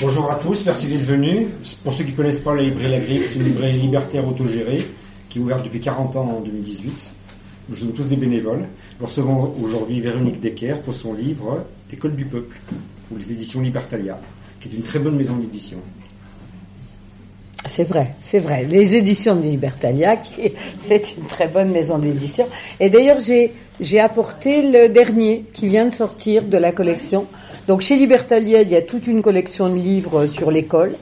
Bonjour à tous, merci d'être venus. Pour ceux qui ne connaissent pas la librairie La Griffe, c'est une librairie libertaire autogérée qui est ouverte depuis 40 ans en 2018. Nous sommes tous des bénévoles. Nous recevons aujourd'hui Véronique Decker pour son livre École du peuple, ou les éditions Libertalia, qui est une très bonne maison d'édition. C'est vrai, c'est vrai. Les éditions de Libertalia, c'est une très bonne maison d'édition. Et d'ailleurs, j'ai, apporté le dernier qui vient de sortir de la collection. Donc chez Libertalia, il y a toute une collection de livres sur l'école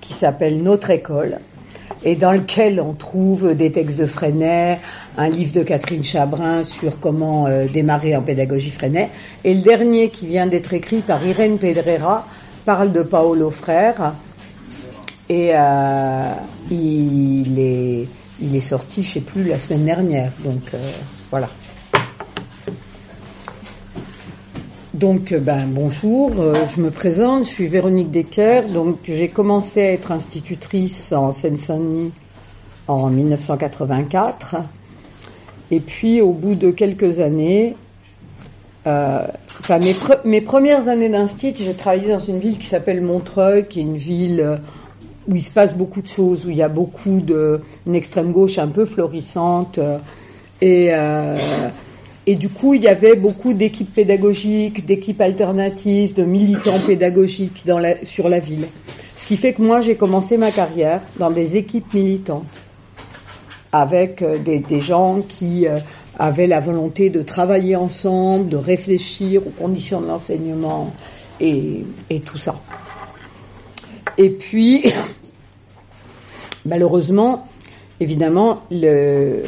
qui s'appelle Notre école et dans lequel on trouve des textes de Freinet, un livre de Catherine Chabrin sur comment euh, démarrer en pédagogie Freinet, et le dernier qui vient d'être écrit par Irène Pedrera parle de Paolo Frère, et euh, il, est, sorti, je sais plus, la semaine dernière, donc euh, voilà. Donc, euh, ben, bonjour, euh, je me présente, je suis Véronique Decker. Donc, j'ai commencé à être institutrice en Seine-Saint-Denis en 1984. Et puis, au bout de quelques années, euh, enfin, mes, mes, premières années d'institut, j'ai travaillé dans une ville qui s'appelle Montreuil, qui est une ville où il se passe beaucoup de choses, où il y a beaucoup de une extrême gauche un peu florissante et et du coup, il y avait beaucoup d'équipes pédagogiques, d'équipes alternatives, de militants pédagogiques dans la, sur la ville. Ce qui fait que moi, j'ai commencé ma carrière dans des équipes militantes, avec euh, des, des gens qui euh, avaient la volonté de travailler ensemble, de réfléchir aux conditions de l'enseignement et, et tout ça. Et puis, malheureusement, évidemment, le,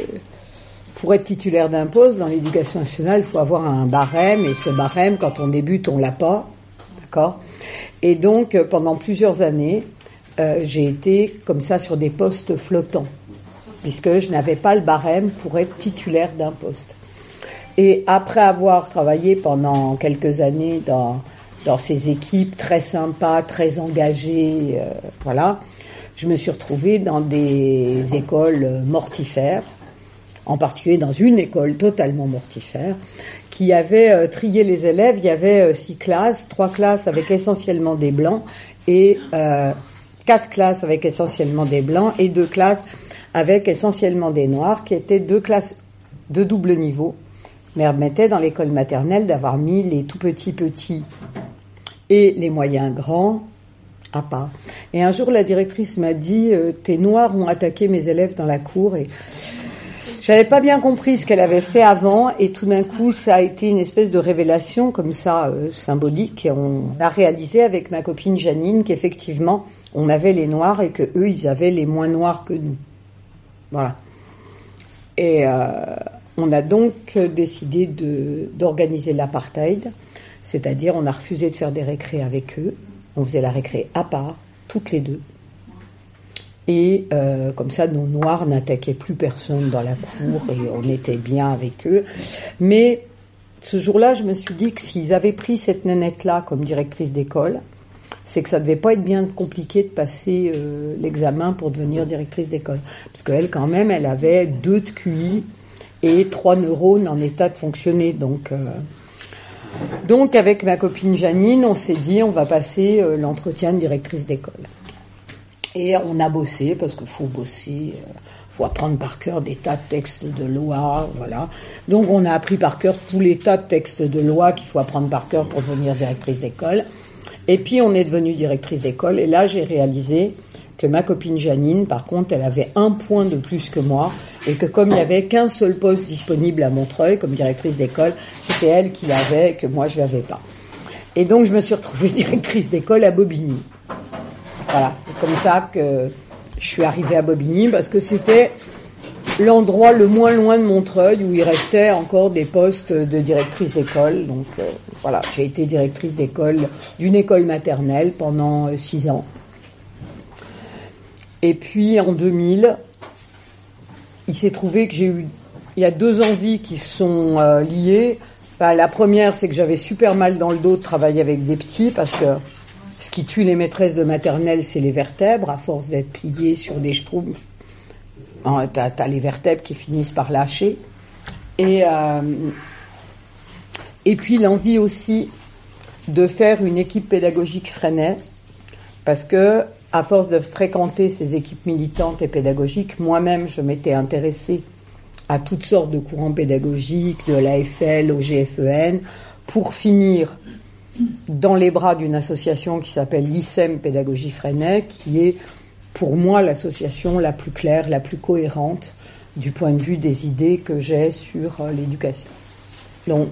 pour être titulaire d'un poste dans l'éducation nationale, il faut avoir un barème, et ce barème, quand on débute, on l'a pas, d'accord? Et donc, euh, pendant plusieurs années, euh, j'ai été comme ça sur des postes flottants, puisque je n'avais pas le barème pour être titulaire d'un poste. Et après avoir travaillé pendant quelques années dans dans ces équipes très sympas, très engagées, euh, voilà, je me suis retrouvée dans des écoles mortifères en particulier dans une école totalement mortifère, qui avait euh, trié les élèves. Il y avait euh, six classes, trois classes avec essentiellement des blancs et euh, quatre classes avec essentiellement des blancs et deux classes avec essentiellement des noirs, qui étaient deux classes de double niveau, mais permettaient dans l'école maternelle d'avoir mis les tout petits petits et les moyens grands à part. Et un jour, la directrice m'a dit, tes noirs ont attaqué mes élèves dans la cour et j'avais pas bien compris ce qu'elle avait fait avant et tout d'un coup ça a été une espèce de révélation comme ça euh, symbolique et on a réalisé avec ma copine Janine qu'effectivement on avait les noirs et que eux ils avaient les moins noirs que nous. Voilà. Et euh, on a donc décidé de d'organiser l'apartheid, c'est-à-dire on a refusé de faire des récrés avec eux, on faisait la récré à part, toutes les deux. Et euh, comme ça, nos noirs n'attaquaient plus personne dans la cour et on était bien avec eux. Mais ce jour-là, je me suis dit que s'ils avaient pris cette nanette-là comme directrice d'école, c'est que ça devait pas être bien compliqué de passer euh, l'examen pour devenir directrice d'école. Parce qu'elle, quand même, elle avait deux de QI et trois neurones en état de fonctionner. Donc, euh, donc avec ma copine Janine, on s'est dit, on va passer euh, l'entretien de directrice d'école. Et on a bossé, parce qu'il faut bosser, euh, faut apprendre par cœur des tas de textes de loi, voilà. Donc on a appris par cœur tous les tas de textes de loi qu'il faut apprendre par cœur pour devenir directrice d'école. Et puis on est devenu directrice d'école, et là j'ai réalisé que ma copine Janine, par contre, elle avait un point de plus que moi, et que comme il n'y avait qu'un seul poste disponible à Montreuil comme directrice d'école, c'était elle qui l'avait, que moi je l'avais pas. Et donc je me suis retrouvée directrice d'école à Bobigny. Voilà, c'est comme ça que je suis arrivée à Bobigny parce que c'était l'endroit le moins loin de Montreuil où il restait encore des postes de directrice d'école. Donc euh, voilà, j'ai été directrice d'école d'une école maternelle pendant euh, six ans. Et puis en 2000, il s'est trouvé que j'ai eu, il y a deux envies qui sont euh, liées. la première, c'est que j'avais super mal dans le dos de travailler avec des petits parce que ce qui tue les maîtresses de maternelle, c'est les vertèbres, à force d'être pliées sur des schtroumpfs. T'as as les vertèbres qui finissent par lâcher. Et, euh, et puis l'envie aussi de faire une équipe pédagogique Freinet, parce que à force de fréquenter ces équipes militantes et pédagogiques, moi-même je m'étais intéressée à toutes sortes de courants pédagogiques, de l'AFL au GFEN, pour finir dans les bras d'une association qui s'appelle l'ICEM Pédagogie Freinet, qui est pour moi l'association la plus claire, la plus cohérente du point de vue des idées que j'ai sur euh, l'éducation. Donc,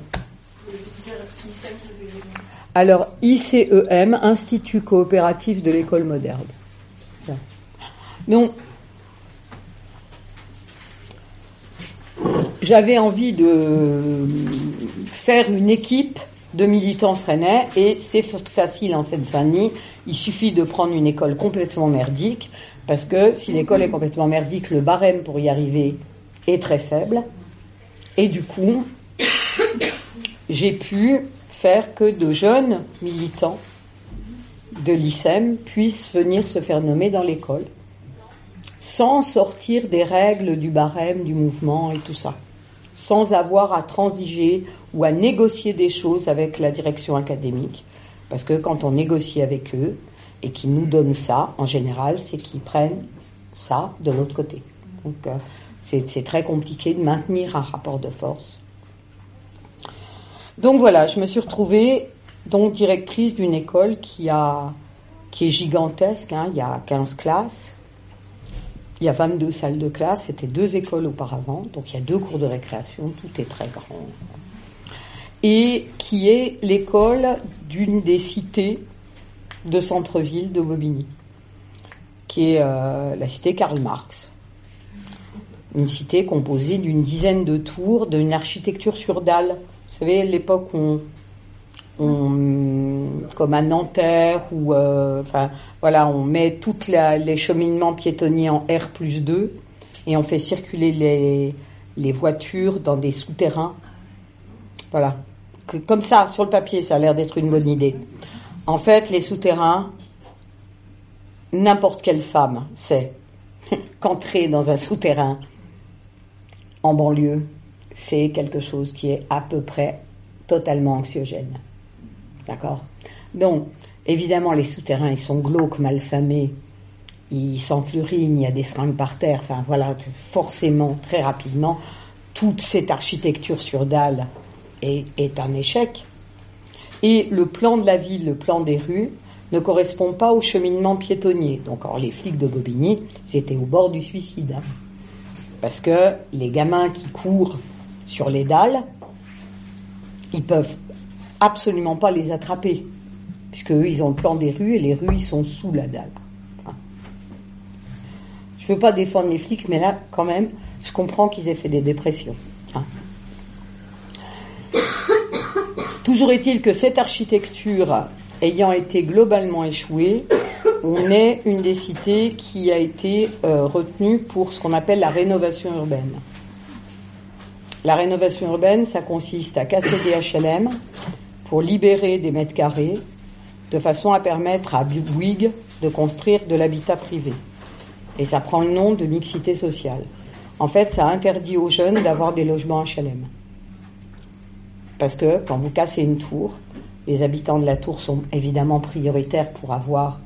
alors ICEM, Institut coopératif de l'école moderne. Donc, j'avais envie de faire une équipe de militants freinais et c'est facile en Seine-Saint-Denis. Il suffit de prendre une école complètement merdique parce que si l'école est complètement merdique, le barème pour y arriver est très faible. Et du coup, j'ai pu faire que de jeunes militants de l'ICEM puissent venir se faire nommer dans l'école sans sortir des règles du barème, du mouvement et tout ça, sans avoir à transiger ou à négocier des choses avec la direction académique. Parce que quand on négocie avec eux et qu'ils nous donnent ça, en général, c'est qu'ils prennent ça de l'autre côté. Donc euh, c'est très compliqué de maintenir un rapport de force. Donc voilà, je me suis retrouvée donc directrice d'une école qui a qui est gigantesque, hein, il y a 15 classes, il y a 22 salles de classe, c'était deux écoles auparavant, donc il y a deux cours de récréation, tout est très grand. Et qui est l'école d'une des cités de centre-ville de Bobigny, qui est euh, la cité Karl Marx. Une cité composée d'une dizaine de tours, d'une architecture sur dalle. Vous savez, l'époque où on, comme à Nanterre, où euh, enfin, voilà, on met tous les cheminements piétonniers en R plus 2 et on fait circuler les, les voitures dans des souterrains. Voilà. Comme ça, sur le papier, ça a l'air d'être une bonne idée. En fait, les souterrains, n'importe quelle femme sait qu'entrer dans un souterrain en banlieue, c'est quelque chose qui est à peu près totalement anxiogène. D'accord? Donc, évidemment, les souterrains, ils sont glauques, malfamés, ils sentent l'urine, il y a des seringues par terre, enfin voilà, forcément, très rapidement, toute cette architecture sur dalle est, un échec. Et le plan de la ville, le plan des rues, ne correspond pas au cheminement piétonnier. Donc, les flics de Bobigny, c'était au bord du suicide. Hein. Parce que les gamins qui courent sur les dalles, ils peuvent absolument pas les attraper, puisque eux, ils ont le plan des rues et les rues, ils sont sous la dalle. Je veux pas défendre les flics, mais là, quand même, je comprends qu'ils aient fait des dépressions. Hein. Toujours est-il que cette architecture ayant été globalement échouée, on est une des cités qui a été euh, retenue pour ce qu'on appelle la rénovation urbaine. La rénovation urbaine, ça consiste à casser des HLM pour libérer des mètres carrés de façon à permettre à Bouygues de construire de l'habitat privé. Et ça prend le nom de mixité sociale. En fait, ça interdit aux jeunes d'avoir des logements HLM. Parce que quand vous cassez une tour, les habitants de la tour sont évidemment prioritaires pour avoir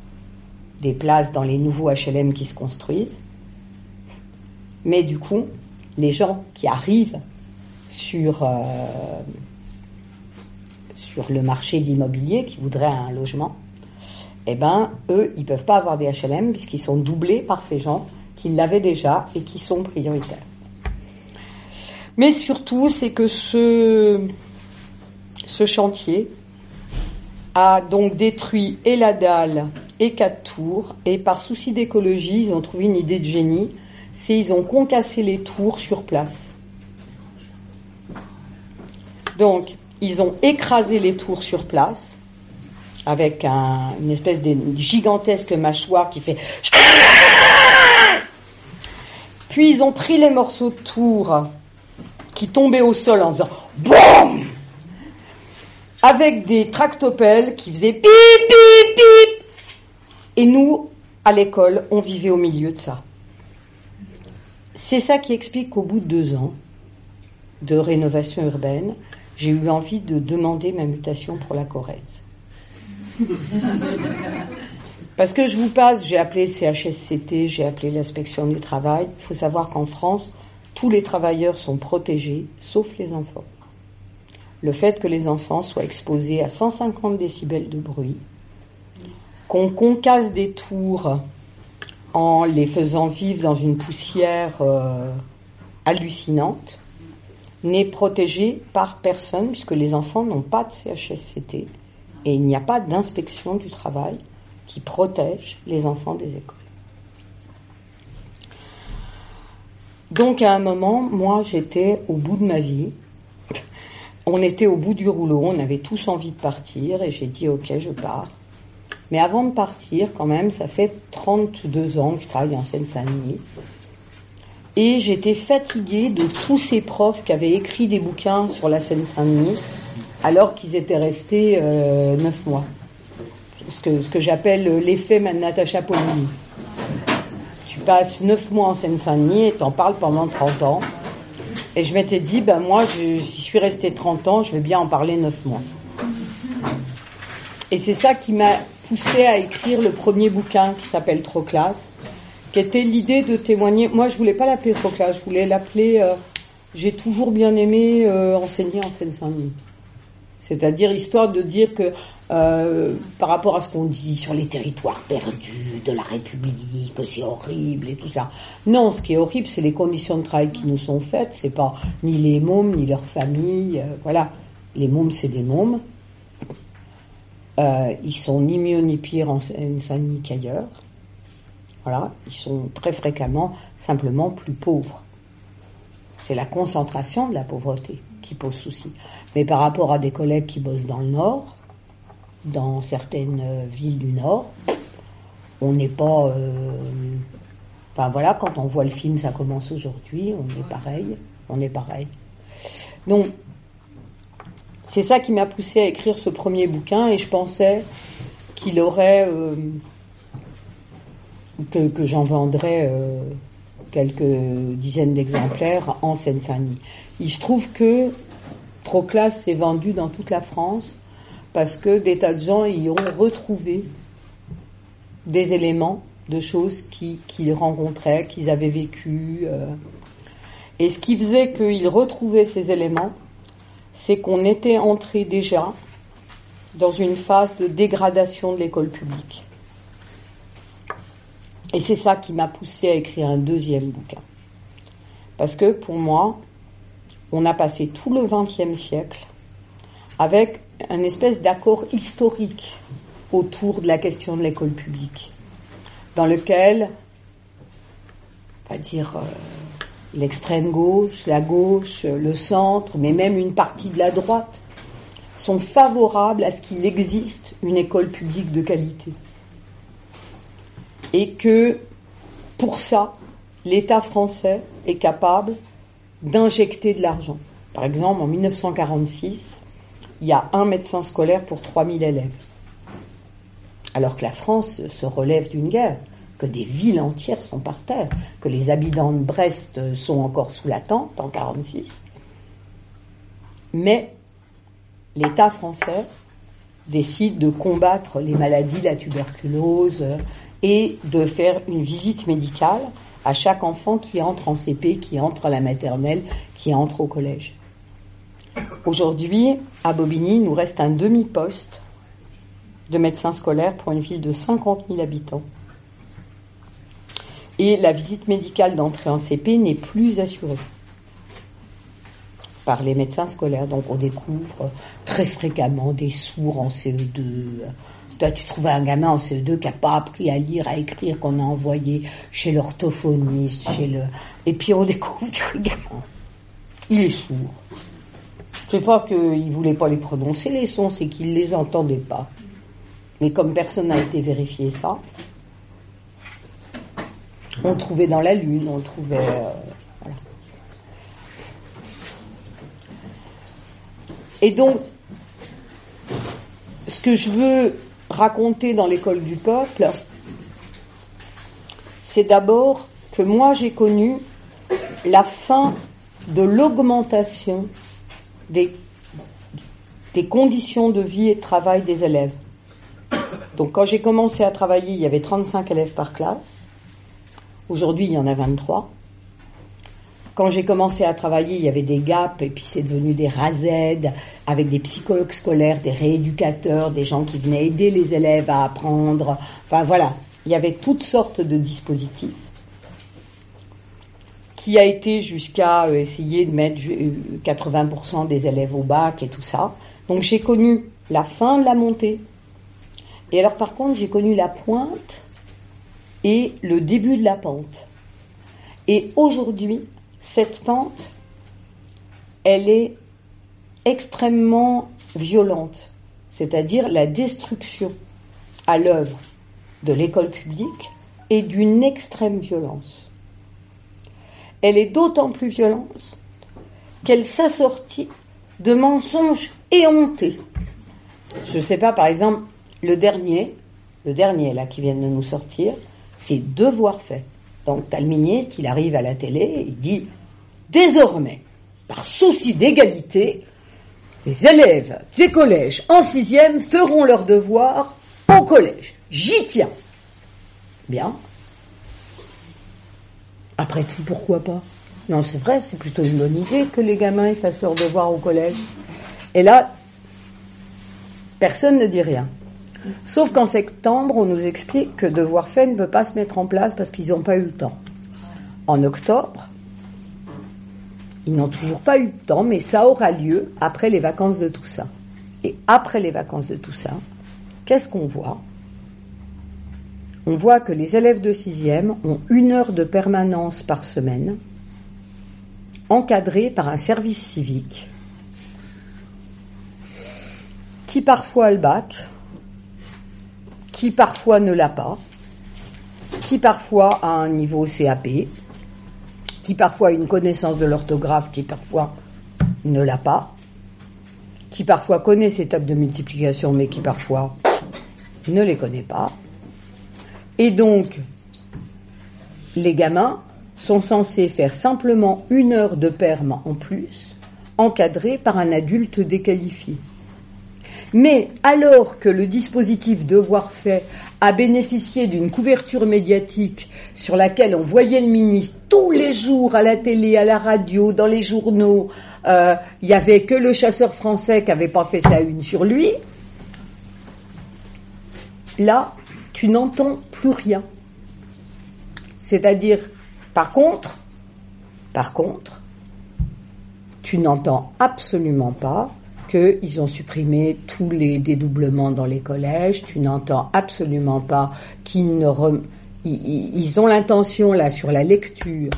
des places dans les nouveaux HLM qui se construisent. Mais du coup, les gens qui arrivent sur, euh, sur le marché de l'immobilier, qui voudraient un logement, eh ben, eux, ils peuvent pas avoir des HLM puisqu'ils sont doublés par ces gens qui l'avaient déjà et qui sont prioritaires. Mais surtout, c'est que ce, ce chantier a donc détruit et la dalle et quatre tours, et par souci d'écologie, ils ont trouvé une idée de génie, c'est ils ont concassé les tours sur place. Donc, ils ont écrasé les tours sur place avec une espèce de gigantesque mâchoire qui fait. Puis ils ont pris les morceaux de tours qui tombaient au sol en faisant BOUM avec des tractopelles qui faisaient pip pip pip. Et nous, à l'école, on vivait au milieu de ça. C'est ça qui explique qu'au bout de deux ans de rénovation urbaine, j'ai eu envie de demander ma mutation pour la Corrèze. Parce que je vous passe, j'ai appelé le CHSCT, j'ai appelé l'inspection du travail. Il faut savoir qu'en France, tous les travailleurs sont protégés, sauf les enfants. Le fait que les enfants soient exposés à 150 décibels de bruit, qu'on concasse des tours en les faisant vivre dans une poussière euh, hallucinante, n'est protégé par personne puisque les enfants n'ont pas de CHSCT et il n'y a pas d'inspection du travail qui protège les enfants des écoles. Donc à un moment, moi j'étais au bout de ma vie. On était au bout du rouleau, on avait tous envie de partir et j'ai dit ok je pars. Mais avant de partir, quand même, ça fait 32 ans que je travaille en Seine-Saint-Denis. Et j'étais fatiguée de tous ces profs qui avaient écrit des bouquins sur la Seine-Saint-Denis alors qu'ils étaient restés euh, neuf mois. Ce que, j'appelle l'effet Natacha Polony. Tu passes neuf mois en Seine-Saint-Denis et t'en parles pendant 30 ans. Et je m'étais dit, ben moi, j'y suis resté 30 ans, je vais bien en parler neuf mois. Et c'est ça qui m'a poussé à écrire le premier bouquin qui s'appelle Trop classe, qui était l'idée de témoigner. Moi, je voulais pas l'appeler Trop classe, je voulais l'appeler euh, J'ai toujours bien aimé euh, enseigner en Seine-Saint-Denis. C'est-à-dire histoire de dire que euh, par rapport à ce qu'on dit sur les territoires perdus de la République, que c'est horrible et tout ça. Non, ce qui est horrible, c'est les conditions de travail qui nous sont faites. C'est pas ni les mômes ni leurs familles. voilà, les mômes, c'est des mômes. Euh, ils sont ni mieux ni pire en Seine-Saint-Denis qu'ailleurs. Voilà, ils sont très fréquemment simplement plus pauvres. C'est la concentration de la pauvreté qui pose souci. Mais par rapport à des collègues qui bossent dans le Nord, dans certaines euh, villes du Nord, on n'est pas. Euh, enfin voilà, quand on voit le film, ça commence aujourd'hui, on est pareil, on est pareil. Donc, c'est ça qui m'a poussé à écrire ce premier bouquin et je pensais qu'il aurait euh, que, j'en vendrais euh, quelques dizaines d'exemplaires en Seine-Saint-Denis. Il se trouve que Troclas s'est vendu dans toute la France parce que des tas de gens y ont retrouvé des éléments de choses qu'ils rencontraient, qu'ils avaient vécues. Euh. et ce qui faisait qu'ils retrouvaient ces éléments, c'est qu'on était entré déjà dans une phase de dégradation de l'école publique. Et c'est ça qui m'a poussé à écrire un deuxième bouquin. Parce que pour moi, on a passé tout le XXe siècle avec un espèce d'accord historique autour de la question de l'école publique, dans lequel, on va dire, euh, l'extrême gauche, la gauche, le centre, mais même une partie de la droite, sont favorables à ce qu'il existe une école publique de qualité. Et que, pour ça, l'État français est capable d'injecter de l'argent. Par exemple, en 1946, il y a un médecin scolaire pour 3000 élèves. Alors que la France se relève d'une guerre que des villes entières sont par terre, que les habitants de Brest sont encore sous la tente en 46. Mais l'État français décide de combattre les maladies, la tuberculose, et de faire une visite médicale à chaque enfant qui entre en CP, qui entre à la maternelle, qui entre au collège. Aujourd'hui, à Bobigny, nous reste un demi-poste de médecin scolaire pour une ville de 50 000 habitants et la visite médicale d'entrée en CP n'est plus assurée par les médecins scolaires. Donc on découvre très fréquemment des sourds en CE2. Toi, tu trouves un gamin en CE2 qui n'a pas appris à lire, à écrire, qu'on a envoyé chez l'orthophoniste, chez le... Et puis on découvre que le gamin, il est sourd. C'est pas qu'il voulait pas les prononcer, les sons, c'est qu'il les entendait pas. Mais comme personne n'a été vérifié ça, on le trouvait dans la Lune, on le trouvait. Euh, Et donc, ce que je veux raconter dans l'école du peuple, c'est d'abord que moi j'ai connu la fin de l'augmentation des, des conditions de vie et de travail des élèves. Donc quand j'ai commencé à travailler, il y avait 35 élèves par classe. Aujourd'hui, il y en a 23. Quand j'ai commencé à travailler, il y avait des GAP et puis c'est devenu des RAZED avec des psychologues scolaires, des rééducateurs, des gens qui venaient aider les élèves à apprendre. Enfin voilà, il y avait toutes sortes de dispositifs qui a été jusqu'à euh, essayer de mettre 80% euh, des élèves au bac et tout ça. Donc j'ai connu la fin de la montée. Et alors par contre, j'ai connu la pointe et le début de la pente. Et aujourd'hui, cette pente, elle est extrêmement violente, c'est-à-dire la destruction à l'œuvre de l'école publique est d'une extrême violence elle est d'autant plus violente qu'elle s'assortit de mensonges éhontés. Je ne sais pas, par exemple, le dernier, le dernier là qui vient de nous sortir, c'est devoir fait. Donc, t'as le ministre, il arrive à la télé, il dit désormais, par souci d'égalité, les élèves des collèges en sixième feront leur devoir au collège. J'y tiens. Bien. Après tout, pourquoi pas? Non, c'est vrai, c'est plutôt une bonne idée que les gamins fassent leur devoir au collège. Et là, personne ne dit rien. Sauf qu'en septembre, on nous explique que devoir fait ne peut pas se mettre en place parce qu'ils n'ont pas eu le temps. En octobre, ils n'ont toujours pas eu le temps, mais ça aura lieu après les vacances de ça. Et après les vacances de ça, qu'est-ce qu'on voit? On voit que les élèves de sixième ont une heure de permanence par semaine, encadrée par un service civique, qui parfois a le qui parfois ne l'a pas, qui parfois a un niveau CAP, qui parfois a une connaissance de l'orthographe, qui parfois ne l'a pas, qui parfois connaît ses tables de multiplication, mais qui parfois ne les connaît pas, et donc, les gamins sont censés faire simplement une heure de perme en plus, encadrée par un adulte déqualifié. Mais alors que le dispositif Devoir fait a bénéficié d'une couverture médiatique sur laquelle on voyait le ministre tous les jours à la télé, à la radio, dans les journaux, euh, il n'y avait que le chasseur français qui n'avait pas fait sa une sur lui, là, tu n'entends plus rien. C'est-à-dire, par contre, par contre, tu n'entends absolument pas qu'ils ont supprimé tous les dédoublements dans les collèges, tu n'entends absolument pas qu'ils ne ils, ont l'intention là sur la lecture.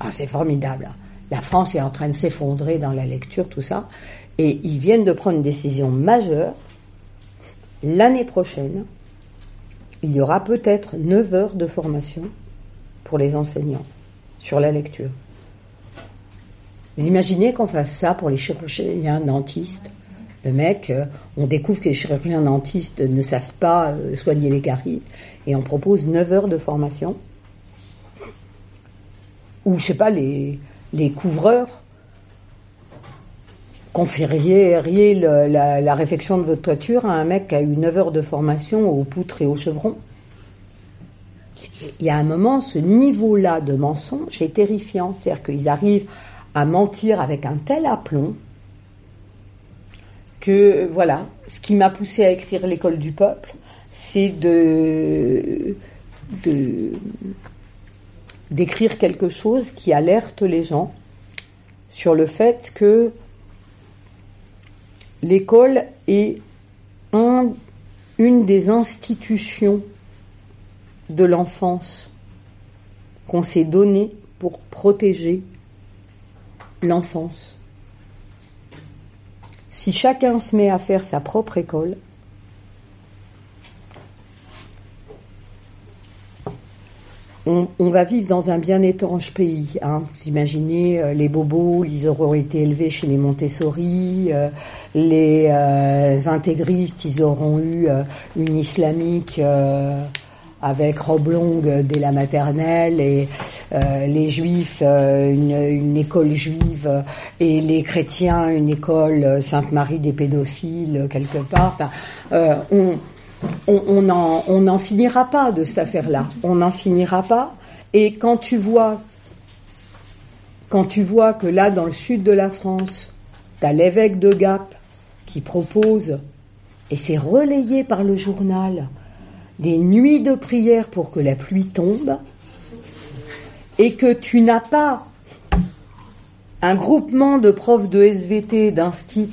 Ah, c'est formidable. La France est en train de s'effondrer dans la lecture, tout ça. Et ils viennent de prendre une décision majeure l'année prochaine il y aura peut-être 9 heures de formation pour les enseignants sur la lecture. Vous imaginez qu'on fasse ça pour les chirurgiens dentistes Le mec, euh, on découvre que les chirurgiens dentistes ne savent pas euh, soigner les caries et on propose 9 heures de formation. Ou, je sais pas, les, couvreurs confieriez la, la, réfection de votre toiture à un mec qui a eu 9 heures de formation aux poutres et aux chevrons Il y a un moment, ce niveau-là de mensonge est terrifiant. C'est-à-dire qu'ils arrivent à mentir avec un tel aplomb que, voilà, ce qui m'a poussé à écrire l'école du peuple, c'est de, d'écrire quelque chose qui alerte les gens sur le fait que l'école est une des institutions de l'enfance qu'on s'est donné pour protéger l'enfance. Si chacun se met à faire sa propre école, on, va vivre dans un bien étrange pays. Hein. Vous imaginez, euh, les bobos, ils auront été élevés chez les Montessori, euh, les euh, intégristes, ils auront eu une islamique avec robe longue dès la maternelle, et les juifs, une, une, école juive, et les chrétiens, une école Sainte-Marie des pédophiles, quelque part. Enfin, on on n'en on finira pas de cette affaire-là. On n'en finira pas. Et quand tu vois, quand tu vois que là, dans le sud de la France, tu as l'évêque de Gap qui propose, et c'est relayé par le journal, des nuits de prière pour que la pluie tombe, et que tu n'as pas un groupement de profs de SVT, d'instit,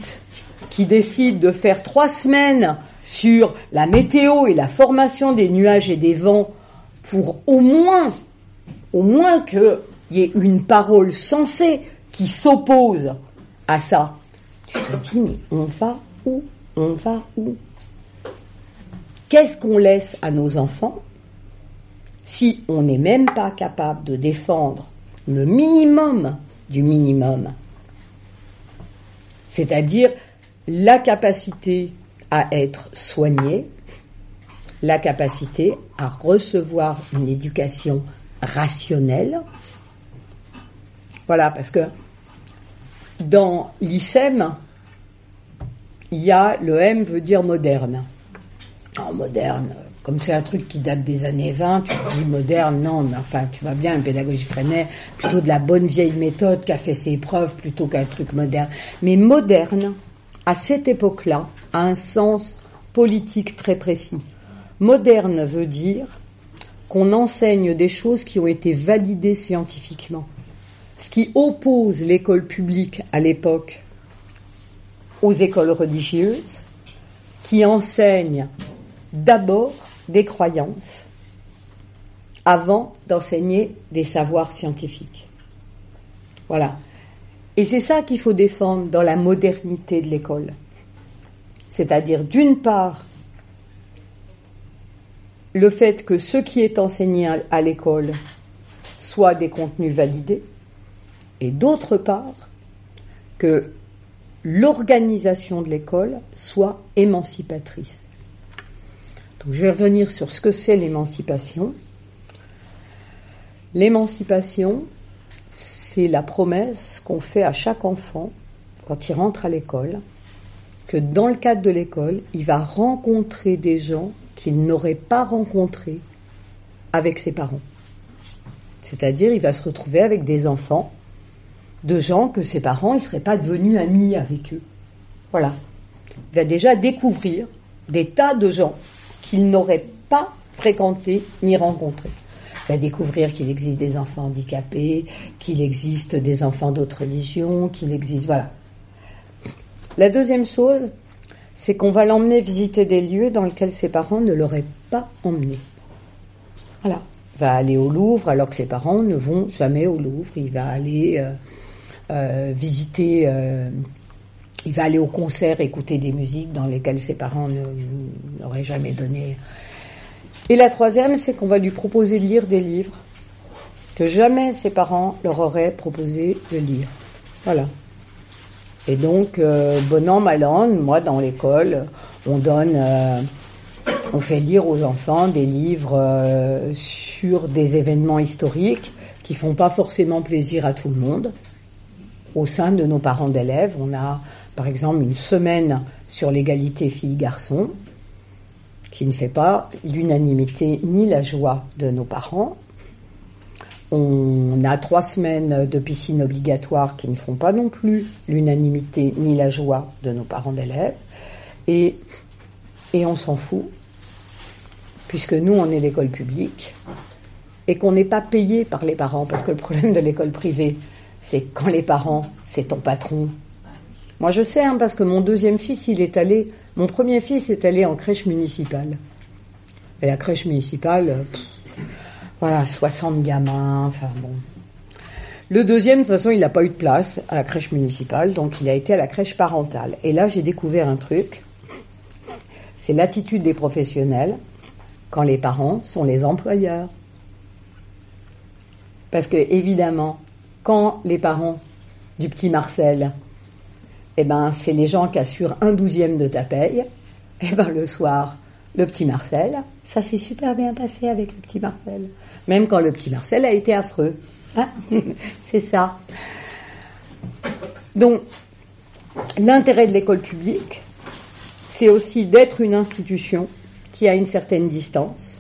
qui décide de faire trois semaines sur la météo et la formation des nuages et des vents pour au moins, au moins qu'il y ait une parole sensée qui s'oppose à ça. Tu te dis, mais on va où? On va où? Qu'est-ce qu'on laisse à nos enfants si on n'est même pas capable de défendre le minimum du minimum, c'est-à-dire la capacité à être soigné, la capacité à recevoir une éducation rationnelle. Voilà, parce que dans l'ISEM, il y a le M veut dire moderne. En moderne, comme c'est un truc qui date des années 20, tu dis moderne, non, mais enfin, tu vas bien, une pédagogie Freinet, plutôt de la bonne vieille méthode qui a fait ses preuves plutôt qu'un truc moderne. Mais moderne, à cette époque-là, a un sens politique très précis. Moderne veut dire qu'on enseigne des choses qui ont été validées scientifiquement. Ce qui oppose l'école publique à l'époque aux écoles religieuses, qui enseignent d'abord des croyances avant d'enseigner des savoirs scientifiques. Voilà. Et c'est ça qu'il faut défendre dans la modernité de l'école. C'est-à-dire, d'une part, le fait que ce qui est enseigné à l'école soit des contenus validés, et d'autre part, que l'organisation de l'école soit émancipatrice. Donc je vais revenir sur ce que c'est l'émancipation. L'émancipation, c'est la promesse qu'on fait à chaque enfant quand il rentre à l'école, que dans le cadre de l'école, il va rencontrer des gens qu'il n'aurait pas rencontrés avec ses parents. C'est-à-dire, il va se retrouver avec des enfants de gens que ses parents ne seraient pas devenus amis avec eux. Voilà. Il va déjà découvrir des tas de gens qu'il n'aurait pas fréquenté ni rencontré. Il va découvrir qu'il existe des enfants handicapés, qu'il existe des enfants d'autres religions, qu'il existe. Voilà. La deuxième chose, c'est qu'on va l'emmener visiter des lieux dans lesquels ses parents ne l'auraient pas emmené. Voilà. Il va aller au Louvre alors que ses parents ne vont jamais au Louvre. Il va aller euh, euh, visiter euh, il va aller au concert, écouter des musiques dans lesquelles ses parents n'auraient jamais donné. Et la troisième, c'est qu'on va lui proposer de lire des livres que jamais ses parents leur auraient proposé de lire. Voilà. Et donc, euh, bon an, mal an, moi dans l'école, on donne, euh, on fait lire aux enfants des livres euh, sur des événements historiques qui font pas forcément plaisir à tout le monde. Au sein de nos parents d'élèves, on a par exemple une semaine sur l'égalité filles-garçons, qui ne fait pas l'unanimité ni la joie de nos parents. On a trois semaines de piscine obligatoire qui ne font pas non plus l'unanimité ni la joie de nos parents d'élèves. Et, et on s'en fout, puisque nous, on est l'école publique, et qu'on n'est pas payé par les parents, parce que le problème de l'école privée, c'est quand les parents, c'est ton patron, moi, je sais, hein, parce que mon deuxième fils, il est allé, mon premier fils est allé en crèche municipale. Et la crèche municipale, euh, voilà, 60 gamins, enfin bon. Le deuxième, de toute façon, il n'a pas eu de place à la crèche municipale, donc il a été à la crèche parentale. Et là, j'ai découvert un truc. C'est l'attitude des professionnels quand les parents sont les employeurs. Parce que, évidemment, quand les parents du petit Marcel eh ben, c'est les gens qui assurent un douzième de ta paye. Eh ben, le soir, le petit Marcel, ça s'est super bien passé avec le petit Marcel. Même quand le petit Marcel a été affreux. Hein c'est ça. Donc, l'intérêt de l'école publique, c'est aussi d'être une institution qui a une certaine distance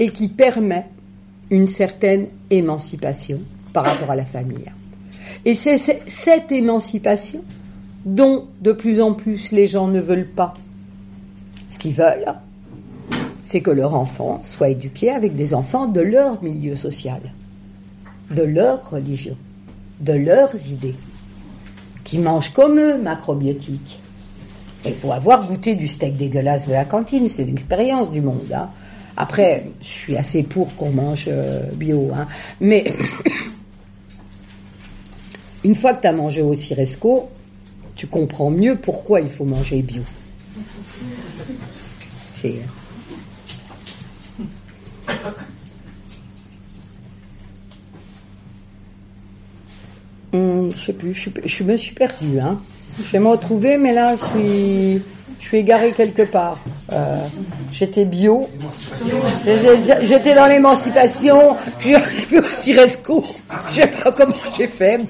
et qui permet une certaine émancipation par rapport à la famille. Et c'est cette émancipation dont de plus en plus les gens ne veulent pas. Ce qu'ils veulent, c'est que leur enfant soit éduqué avec des enfants de leur milieu social, de leur religion, de leurs idées, qui mangent comme eux macrobiotiques. Il faut avoir goûté du steak dégueulasse de la cantine, c'est une expérience du monde. Hein. Après, je suis assez pour qu'on mange euh, bio, hein. mais une fois que tu as mangé au Ciresco, tu comprends mieux pourquoi il faut manger bio. C'est. Hum, je sais plus, je, me suis perdue. Hein. Je vais me retrouver, mais là, je suis, je suis égarée quelque part. Euh, j'étais bio. J'étais dans l'émancipation. J'ai vu au Ciresco. Je sais pas comment j'ai fait.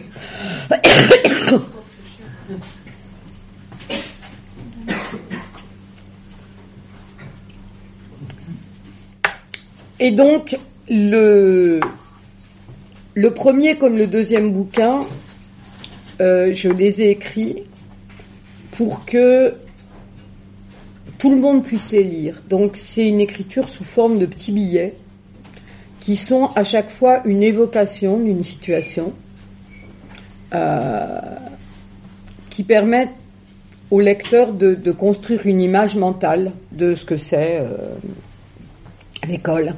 Et donc, le, le premier comme le deuxième bouquin, euh, je les ai écrits pour que tout le monde puisse les lire. Donc c'est une écriture sous forme de petits billets qui sont à chaque fois une évocation d'une situation euh, qui permettent au lecteur de, construire une image mentale de ce que c'est euh, l'école.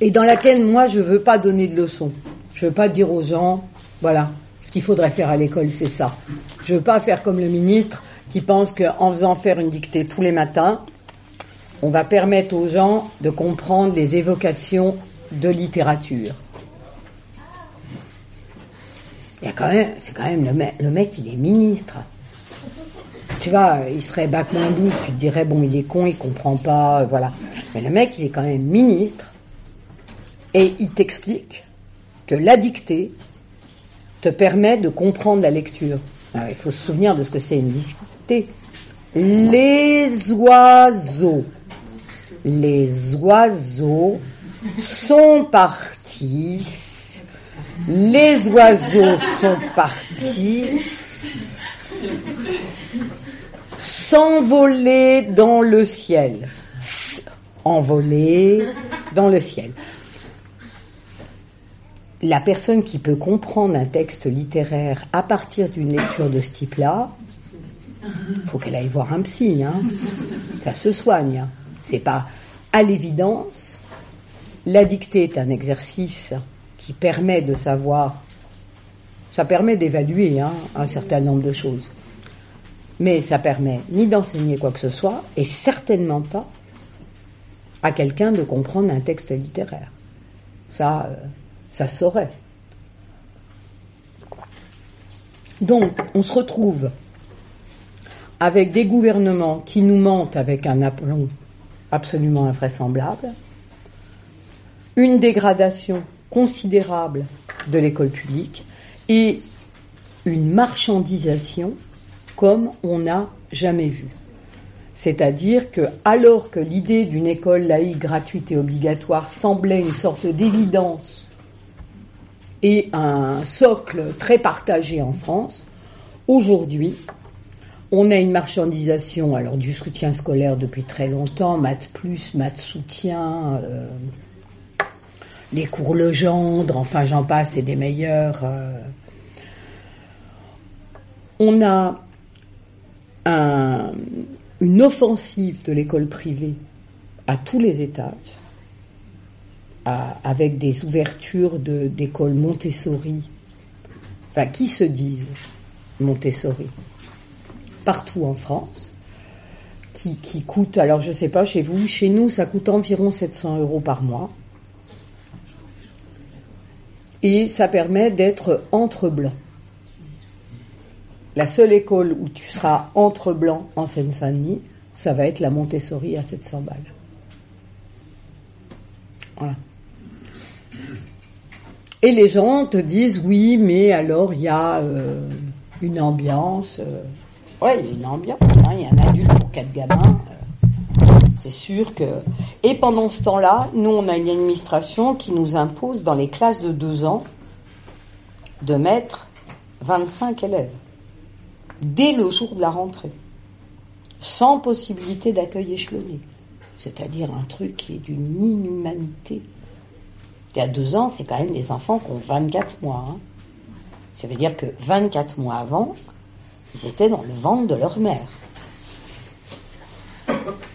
Et dans laquelle moi je veux pas donner de leçons. Je veux pas dire aux gens, voilà, ce qu'il faudrait faire à l'école, c'est ça. Je veux pas faire comme le ministre qui pense qu'en faisant faire une dictée tous les matins, on va permettre aux gens de comprendre les évocations de littérature. Il y a quand même, c'est quand même le mec, le mec, il est ministre. Tu vois, il serait bac moins 12, tu te dirais, bon, il est con, il comprend pas, voilà. Mais le mec, il est quand même ministre, et il t'explique que la dictée te permet de comprendre la lecture. il faut se souvenir de ce que c'est une dictée. Les oiseaux les oiseaux sont partis. Les oiseaux sont partis s'envoler dans le ciel. Envoler dans le ciel. La personne qui peut comprendre un texte littéraire à partir d'une lecture de ce type-là, faut qu'elle aille voir un psy, hein. Ça se soigne. Hein. C'est pas à l'évidence. La dictée est un exercice qui permet de savoir, ça permet d'évaluer hein, un certain nombre de choses. Mais ça permet ni d'enseigner quoi que ce soit, et certainement pas à quelqu'un de comprendre un texte littéraire. Ça, euh, ça saurait. Donc, on se retrouve avec des gouvernements qui nous mentent avec un aplomb absolument invraisemblable, une dégradation considérable de l'école publique et une marchandisation comme on n'a jamais vu. C'est-à-dire que, alors que l'idée d'une école laïque gratuite et obligatoire semblait une sorte d'évidence et un socle très partagé en France, aujourd'hui, on a une marchandisation alors du soutien scolaire depuis très longtemps, maths plus, maths soutien, euh, les cours Legendre, enfin j'en passe, et des meilleurs. Euh. On a une offensive de l'école privée à tous les étages, avec des ouvertures d'écoles Montessori, enfin qui se disent Montessori? Partout en France, qui, qui coûte, alors je ne sais pas chez vous, chez nous ça coûte environ 700 euros par mois. Et ça permet d'être entre blancs. La seule école où tu seras entre blancs en Seine-Saint-Denis, ça va être la Montessori à 700 balles. Voilà. Et les gens te disent oui, mais alors il y a euh, une ambiance. Euh, ouais, il y a une ambiance. Hein, il y a un adulte pour quatre gamins. Euh, c'est sûr que. Et pendant ce temps-là, nous, on a une administration qui nous impose dans les classes de deux ans de mettre 25 élèves dès le jour de la rentrée, sans possibilité d'accueil échelonné. C'est-à-dire un truc qui est d'une inhumanité. A deux ans, c'est quand même des enfants qui ont 24 mois. Hein. Ça veut dire que 24 mois avant, ils étaient dans le ventre de leur mère.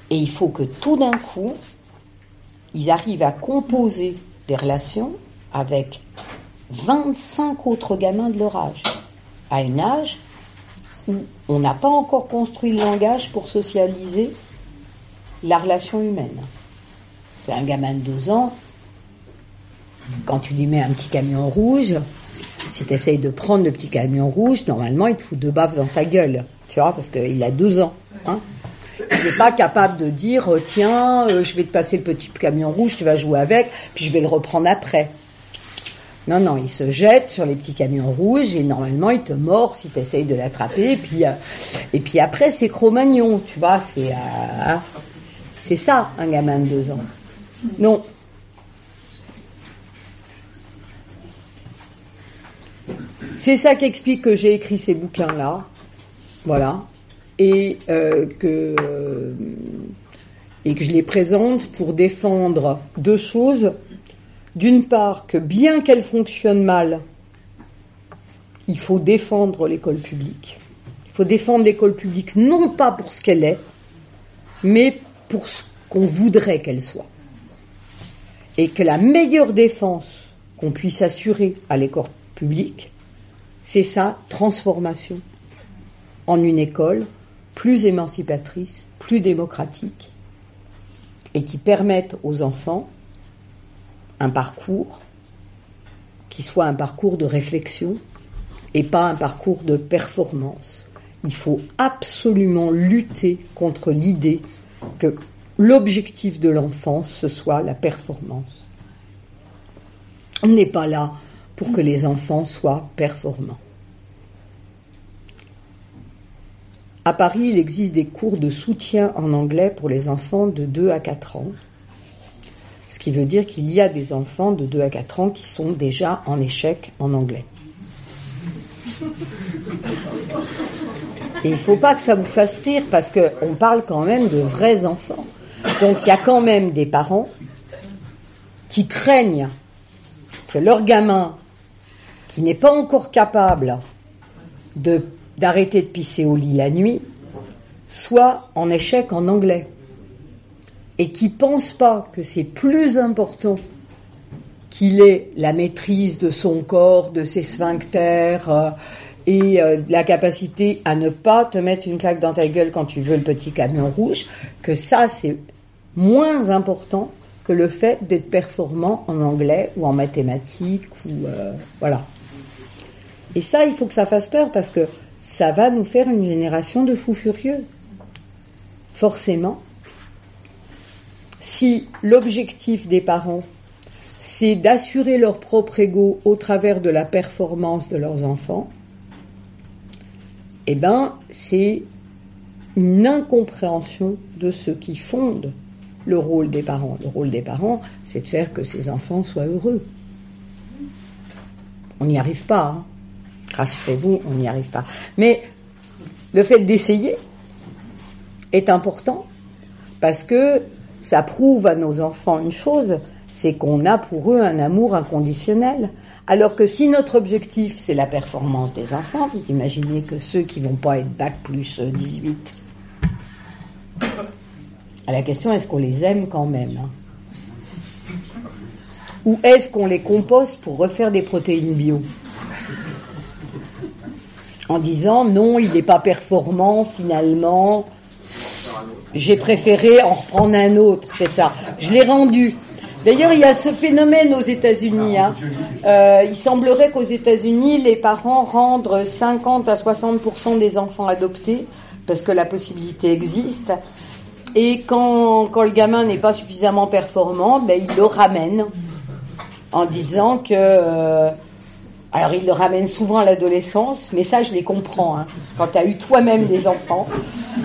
Et il faut que tout d'un coup, ils arrivent à composer des relations avec 25 autres gamins de leur âge, à un âge où on n'a pas encore construit le langage pour socialiser la relation humaine. C'est un gamin de 12 ans, quand tu lui mets un petit camion rouge, si tu essayes de prendre le petit camion rouge, normalement il te fout deux baffes dans ta gueule, tu vois, parce qu'il a 12 ans. Hein il n'est pas capable de dire tiens, euh, je vais te passer le petit camion rouge, tu vas jouer avec, puis je vais le reprendre après. Non, non, il se jette sur les petits camions rouges et normalement il te mord si tu essayes de l'attraper. Et puis, euh, et puis après c'est Cro-Magnon, tu vois, c'est euh, c'est ça un gamin de deux ans. Non. C'est ça qui explique que j'ai écrit ces bouquins-là, voilà, et euh, que et que je les présente pour défendre deux choses d'une part que bien qu'elle fonctionne mal, il faut défendre l'école publique. Il faut défendre l'école publique non pas pour ce qu'elle est, mais pour ce qu'on voudrait qu'elle soit. Et que la meilleure défense qu'on puisse assurer à l'école publique, c'est sa transformation en une école plus émancipatrice, plus démocratique, et qui permette aux enfants un parcours qui soit un parcours de réflexion et pas un parcours de performance. Il faut absolument lutter contre l'idée que l'objectif de l'enfance, ce soit la performance. On n'est pas là pour que les enfants soient performants. À Paris, il existe des cours de soutien en anglais pour les enfants de 2 à 4 ans. Ce qui veut dire qu'il y a des enfants de 2 à 4 ans qui sont déjà en échec en anglais. Et il ne faut pas que ça vous fasse rire parce qu'on parle quand même de vrais enfants. Donc il y a quand même des parents qui craignent que leur gamin, qui n'est pas encore capable d'arrêter de pisser au lit la nuit, soit en échec en anglais et qui pense pas que c'est plus important qu'il ait la maîtrise de son corps, de ses sphincters euh, et euh, la capacité à ne pas te mettre une claque dans ta gueule quand tu veux le petit camion rouge, que ça c'est moins important que le fait d'être performant en anglais ou en mathématiques ou euh, voilà. Et ça, il faut que ça fasse peur parce que ça va nous faire une génération de fous furieux. Forcément, si l'objectif des parents, c'est d'assurer leur propre ego au travers de la performance de leurs enfants, eh ben, c'est une incompréhension de ce qui fonde le rôle des parents. Le rôle des parents, c'est de faire que ces enfants soient heureux. On n'y arrive pas. Hein. Rassurez-vous, on n'y arrive pas. Mais le fait d'essayer est important parce que ça prouve à nos enfants une chose, c'est qu'on a pour eux un amour inconditionnel. Alors que si notre objectif c'est la performance des enfants, vous imaginez que ceux qui vont pas être bac plus 18, à la question est-ce qu'on les aime quand même hein? Ou est-ce qu'on les composte pour refaire des protéines bio? En disant non, il n'est pas performant finalement, j'ai préféré en reprendre un autre, c'est ça. Je l'ai rendu. D'ailleurs, il y a ce phénomène aux États-Unis. Hein. Euh, il semblerait qu'aux États-Unis, les parents rendent 50 à 60% des enfants adoptés, parce que la possibilité existe. Et quand, le gamin n'est pas suffisamment performant, ben, il le ramène en disant que euh, Alors il le ramène souvent à l'adolescence, mais ça je les comprends. Hein. Quand tu as eu toi-même des enfants,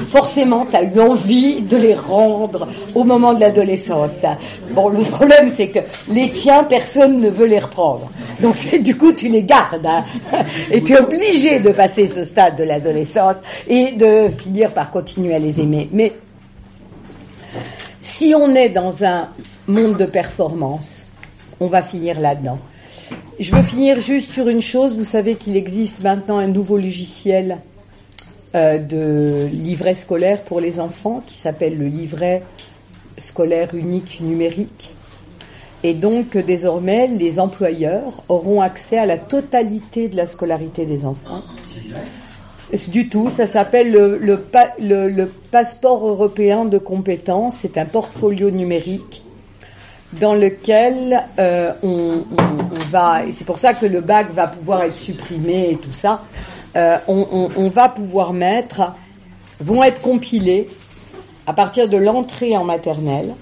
forcément tu as eu envie de les rendre au moment de l'adolescence. Bon, le problème c'est que les tiens, personne ne veut les reprendre. Donc c'est du coup tu les gardes. Hein. Et tu es obligé de passer ce stade de l'adolescence et de finir par continuer à les aimer. Mais si on est dans un monde de performance, on va finir là-dedans. Je veux finir juste sur une chose. Vous savez qu'il existe maintenant un nouveau logiciel euh, de livret scolaire pour les enfants qui s'appelle le livret scolaire unique numérique. Et donc désormais, les employeurs auront accès à la totalité de la scolarité des enfants. Du tout, ça s'appelle le, le, passeport européen de compétences. C'est un portfolio numérique dans lequel euh, on, va, et c'est pour ça que le bac va pouvoir être supprimé et tout ça, euh, on, va pouvoir mettre, vont être compilés à partir de l'entrée en maternelle,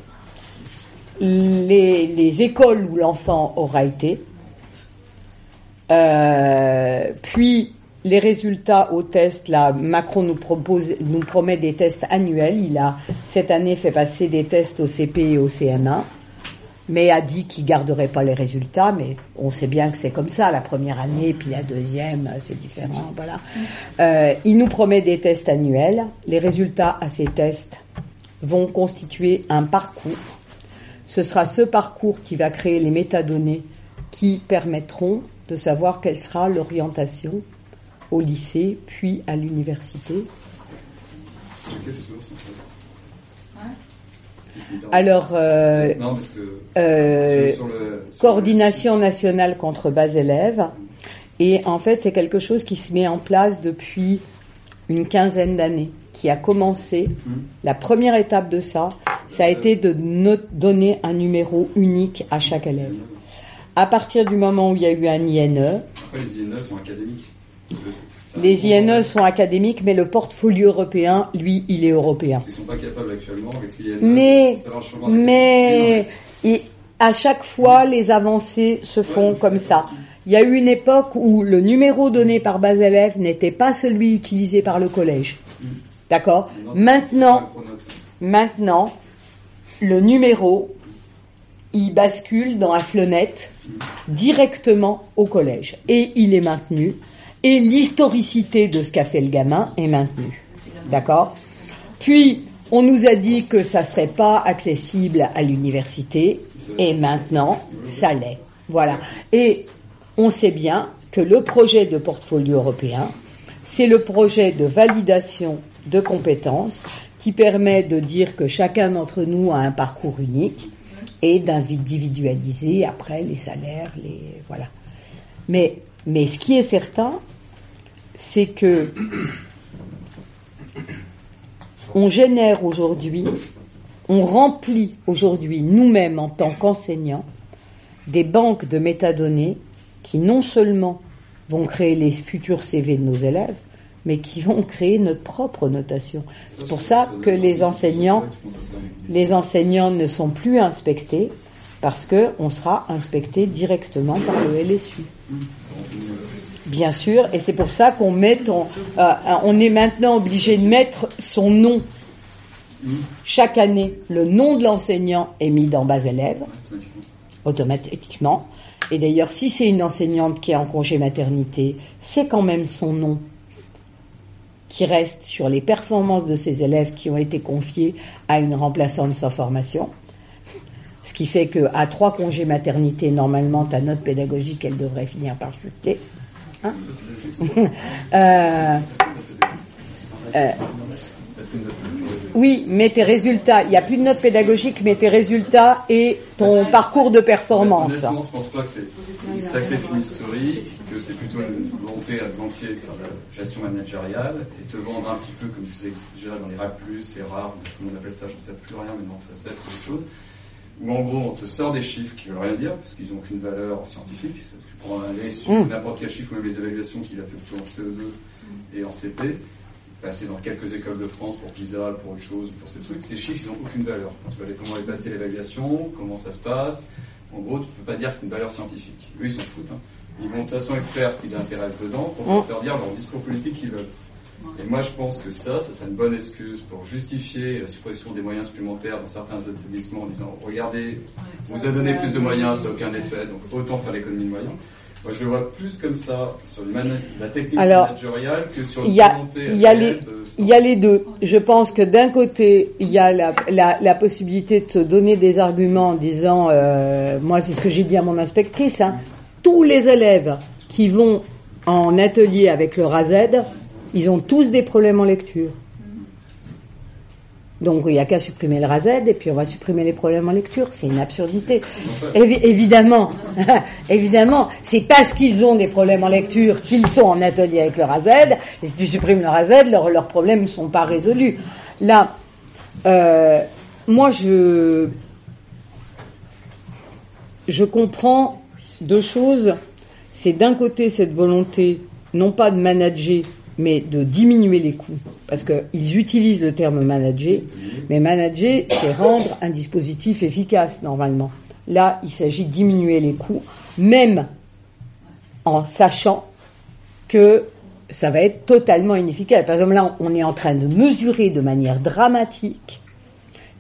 les, écoles où l'enfant aura été, euh, puis les résultats au test, là, Macron nous propose, nous promet des tests annuels. Il a cette année fait passer des tests au CP et au CM1 mais a dit qu'il garderait pas les résultats, mais on sait bien que c'est comme ça, la première année, puis la deuxième, c'est différent, voilà. Euh, il nous promet des tests annuels. Les résultats à ces tests vont constituer un parcours. Ce sera ce parcours qui va créer les métadonnées qui permettront de savoir quelle sera l'orientation au lycée, puis à l'université. Alors, euh, euh, coordination nationale contre bas élèves. Et en fait, c'est quelque chose qui se met en place depuis une quinzaine d'années, qui a commencé. Mmh. La première étape de ça, ça a été de donner un numéro unique à chaque élève. À partir du moment où il y a eu un INE. Après, les INE sont académiques. Les INE sont académiques, mais le portfolio européen, lui, il est européen. Ils sont pas capables actuellement avec l'INE. Mais, mais, et à chaque fois, les avancées se font comme ça. Il y a eu une époque où le numéro donné par bas élève n'était pas celui utilisé par le collège. Mm. D'accord Maintenant, maintenant, le numéro, il bascule dans la flonette directement au collège. Et il est maintenu et l'historicité de ce qu'a fait le gamin est maintenue. D'accord? Puis, on nous a dit que ça serait pas accessible à l'université, et maintenant, ça l'est. Voilà. Et on sait bien que le projet de portfolio européen, c'est le projet de validation de compétences qui permet de dire que chacun d'entre nous a un parcours unique et d'individualiser après les salaires, les voilà. Mais mais ce qui est certain, c'est que on génère aujourd'hui, on remplit aujourd'hui nous-mêmes en tant qu'enseignants des banques de métadonnées qui non seulement vont créer les futurs CV de nos élèves, mais qui vont créer notre propre notation. C'est pour ça que les enseignants, les enseignants ne sont plus inspectés parce que on sera inspecté directement par le LSU. Bien sûr, et c'est pour ça qu'on met euh, on est maintenant obligé de mettre son nom. Chaque année, le nom de l'enseignant est mis dans bas élèves, automatiquement. Et d'ailleurs, si c'est une enseignante qui est en congé maternité, c'est quand même son nom qui reste sur les performances de ses élèves qui ont été confiés à une remplaçante sans formation. Ce qui fait qu'à trois congés maternité, normalement, ta note pédagogique, elle devrait finir par chuter. Hein euh, euh, oui, mais tes résultats, il n'y a plus de notes pédagogiques, mais tes résultats et ton parcours de performance. Honnêtement, je pense pas que c'est une sacrée film historique, que c'est plutôt une volonté à te vanter faire la gestion managériale et te vendre un petit peu comme tu faisais déjà dans les RAP+, les rares, le monde appelle ça, je ne sais plus rien, mais non, ça c'est autre chose où en gros on te sort des chiffres qui veulent rien dire, parce qu'ils n'ont aucune valeur scientifique. Tu prends un sur mm. n'importe quel chiffre, même les évaluations qu'il a fait plutôt en CE2 et en CP, passer dans quelques écoles de France pour PISA, pour autre chose, pour ces trucs, ces chiffres ils n'ont aucune valeur. Quand tu vas aller comment est passer l'évaluation, comment ça se passe, en gros tu peux pas dire que c'est une valeur scientifique. Eux ils s'en foutent. Hein. ils vont de toute façon extraire ce qui les intéresse dedans pour mm. faire dire leur discours politique qu'ils veulent. Et moi, je pense que ça, ça serait une bonne excuse pour justifier la suppression des moyens supplémentaires dans certains établissements en disant, regardez, on vous a donné plus de moyens, ça n'a aucun effet, donc autant faire l'économie de moyens. Moi, je le vois plus comme ça sur la technique managériale que sur le volonté il y a les, Il y a les deux. Je pense que d'un côté, il y a la, la, la, possibilité de te donner des arguments en disant, euh, moi, c'est ce que j'ai dit à mon inspectrice, hein, tous les élèves qui vont en atelier avec le RAZ, ils ont tous des problèmes en lecture. Donc il n'y a qu'à supprimer le RAZ et puis on va supprimer les problèmes en lecture. C'est une absurdité. évidemment, évidemment, c'est parce qu'ils ont des problèmes en lecture qu'ils sont en atelier avec le RAZ. Et si tu supprimes le RAZ, leurs, leurs problèmes ne sont pas résolus. Là, euh, moi je comprends deux choses. C'est d'un côté cette volonté non pas de manager mais de diminuer les coûts. Parce qu'ils utilisent le terme manager, mais manager, c'est rendre un dispositif efficace normalement. Là, il s'agit de diminuer les coûts, même en sachant que ça va être totalement inefficace. Par exemple, là, on est en train de mesurer de manière dramatique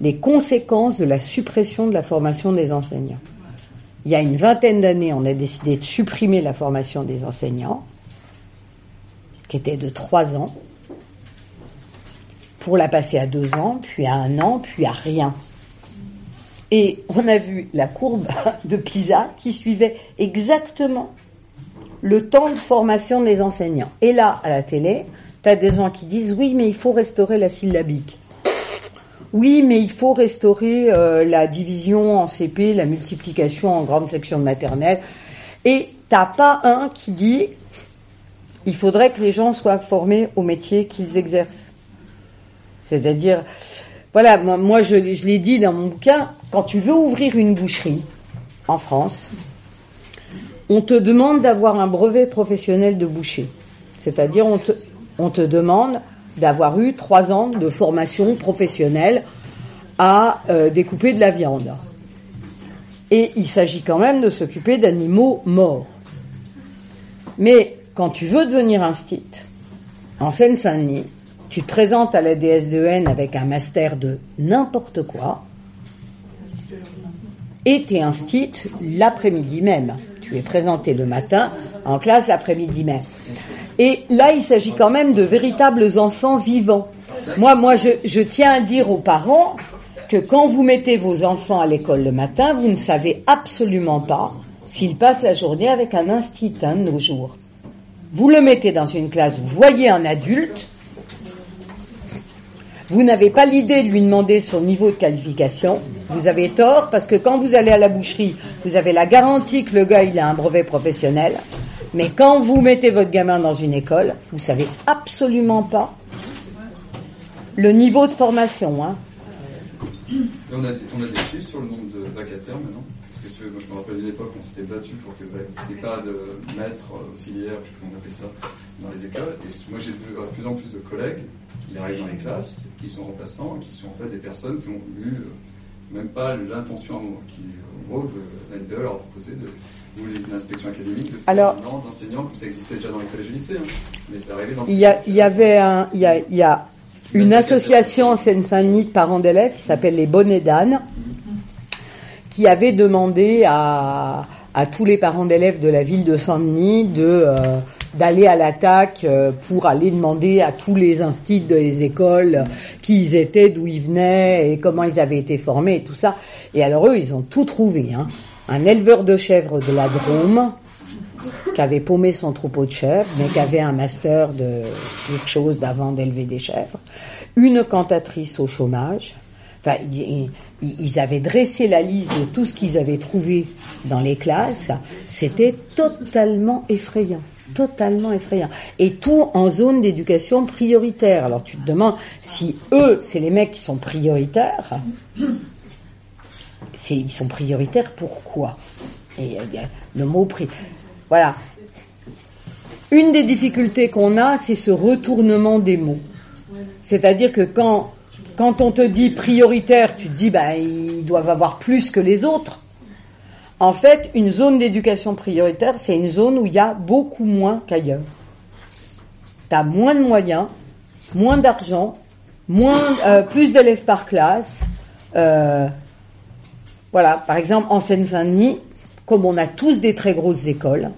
les conséquences de la suppression de la formation des enseignants. Il y a une vingtaine d'années, on a décidé de supprimer la formation des enseignants qui était de trois ans, pour la passer à deux ans, puis à un an, puis à rien. Et on a vu la courbe de PISA qui suivait exactement le temps de formation des enseignants. Et là, à la télé, tu as des gens qui disent oui, mais il faut restaurer la syllabique. Oui, mais il faut restaurer euh, la division en CP, la multiplication en grande section de maternelle. Et t'as pas un qui dit il faudrait que les gens soient formés au métier qu'ils exercent. C'est-à-dire, voilà, moi, je, l'ai dit dans mon bouquin, quand tu veux ouvrir une boucherie en France, on te demande d'avoir un brevet professionnel de boucher. C'est-à-dire, on te, demande d'avoir eu trois ans de formation professionnelle à euh, découper de la viande. Et il s'agit quand même de s'occuper d'animaux morts. Mais quand tu veux devenir un stit, en Seine-Saint-Denis, tu te présentes à la DS2N avec un master de n'importe quoi, et tu es un stit l'après-midi même. Tu es présenté le matin, en classe l'après-midi même. Et là, il s'agit quand même de véritables enfants vivants. Moi, moi, je, tiens à dire aux parents que quand vous mettez vos enfants à l'école le matin, vous ne savez absolument pas s'ils passent la journée avec un instit de nos jours vous le mettez dans une classe, vous voyez un adulte, vous n'avez pas l'idée de lui demander son niveau de qualification, vous avez tort parce que quand vous allez à la boucherie, vous avez la garantie que le gars il a un brevet professionnel, mais quand vous mettez votre gamin dans une école, vous savez absolument pas le niveau de formation. Hein. On, a, on a des chiffres sur le nombre de vacataires maintenant? Moi je me rappelle d'une époque, on s'était battu pour qu'il n'y ait pas de maître auxiliaire, je sais plus comment on appelait ça, dans les écoles. Et moi j'ai vu de plus en plus de collègues qui arrivent dans les classes, qui sont remplaçants, qui sont en fait des personnes qui ont eu euh, même pas l'intention, qui, en gros, la NPE leur a proposé de ou l'inspection académique de Alors, d'enseignants, comme ça existait déjà dans les collèges et lycées, hein. mais c'est arrivé dans il y, a, il y avait un, il y a, il y a une association en Seine-Saint-Denis de parents d'élèves qui s'appelle les Bonnets d'âne, mhm qui avait demandé à, à tous les parents d'élèves de la ville de Saint-Denis de euh, d'aller à l'attaque euh, pour aller demander à tous les instituts des écoles qui ils étaient, d'où ils venaient et comment ils avaient été formés et tout ça. Et alors eux, ils ont tout trouvé. Hein. Un éleveur de chèvres de la Drôme qui avait paumé son troupeau de chèvres, mais qui avait un master de quelque chose d'avant d'élever des chèvres. Une cantatrice au chômage ils, avaient dressé la liste de tout ce qu'ils avaient trouvé dans les classes. C'était totalement effrayant, totalement effrayant. Et tout en zone d'éducation prioritaire. Alors tu te demandes si eux, c'est les mecs qui sont prioritaires. ils sont prioritaires pourquoi Et le mot prix. Voilà. Une des difficultés qu'on a, c'est ce retournement des mots. C'est-à-dire que quand quand on te dit prioritaire, tu te dis bah ils doivent avoir plus que les autres. En fait, une zone d'éducation prioritaire, c'est une zone où il y a beaucoup moins qu'ailleurs. Tu as moins de moyens, moins d'argent, moins, euh, plus d'élèves par classe. Euh, voilà, par exemple, en Seine-Saint-Denis, comme on a tous des très grosses écoles,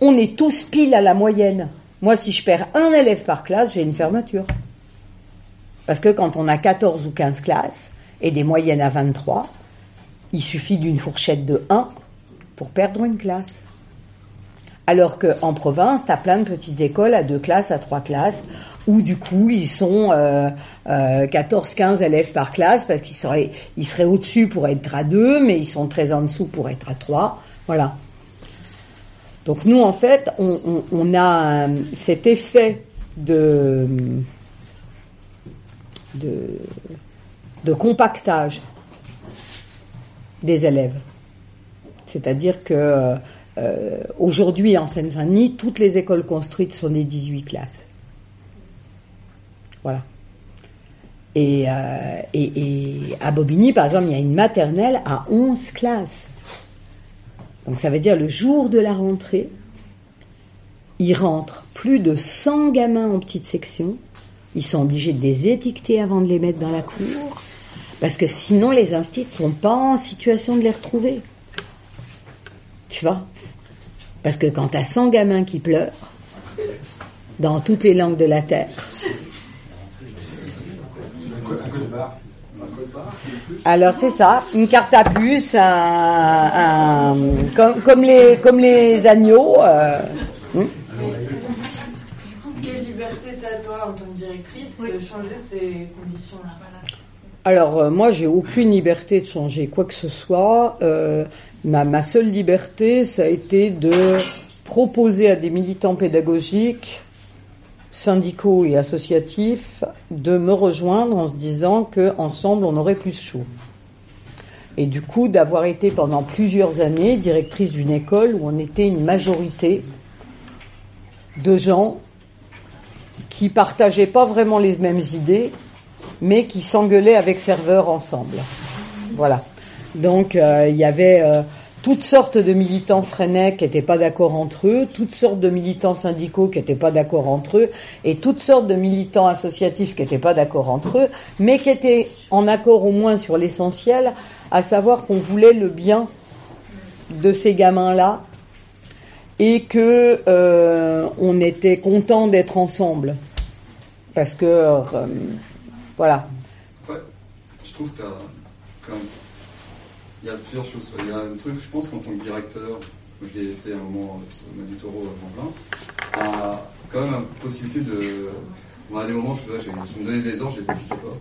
on est tous pile à la moyenne. Moi, si je perds un élève par classe, j'ai une fermeture. Parce que quand on a 14 ou 15 classes et des moyennes à 23, il suffit d'une fourchette de 1 pour perdre une classe. Alors qu'en province, tu as plein de petites écoles à deux classes, à trois classes, où du coup, ils sont euh, 14-15 euh, élèves par classe, parce qu'ils seraient, ils seraient au-dessus pour être à deux, mais ils sont très en dessous pour être à trois. Voilà. Donc nous, en fait, on, on, a cet effet de, de, compactage des élèves. C'est-à-dire que euh, aujourd'hui en Seine-Saint-Denis, toutes les écoles construites sont des 18 classes. Voilà. Et, euh, et, à Bobigny, par exemple, il y a une maternelle à 11 classes. Donc ça veut dire le jour de la rentrée, il rentre plus de 100 gamins en petite section. Ils sont obligés de les étiqueter avant de les mettre dans la cour. Parce que sinon, les instituts ne sont pas en situation de les retrouver. Tu vois? Parce que quand tu as 100 gamins qui pleurent, dans toutes les langues de la terre, alors c'est ça, une carte à puce, un, comme, les comme les agneaux. Euh, de changer ces conditions-là Alors euh, moi j'ai aucune liberté de changer quoi que ce soit. Euh, ma, ma seule liberté ça a été de proposer à des militants pédagogiques syndicaux et associatifs de me rejoindre en se disant que ensemble on aurait plus chaud. Et du coup d'avoir été pendant plusieurs années directrice d'une école où on était une majorité de gens qui partageaient pas vraiment les mêmes idées, mais qui s'engueulaient avec ferveur ensemble. Voilà. Donc euh, il y avait euh, toutes sortes de militants freinés qui n'étaient pas d'accord entre eux, toutes sortes de militants syndicaux qui n'étaient pas d'accord entre eux, et toutes sortes de militants associatifs qui n'étaient pas d'accord entre eux, mais qui étaient en accord au moins sur l'essentiel, à savoir qu'on voulait le bien de ces gamins-là et que euh, on était content d'être ensemble parce que euh, voilà. je trouve que quand il y a plusieurs choses. Il y a un truc, je pense qu'en tant que directeur, je l'ai été à un moment sur du taureau à Tremblin, a quand même la possibilité de. Bon, à des moments, je, je me donnais des ordres, je les appliquais pas.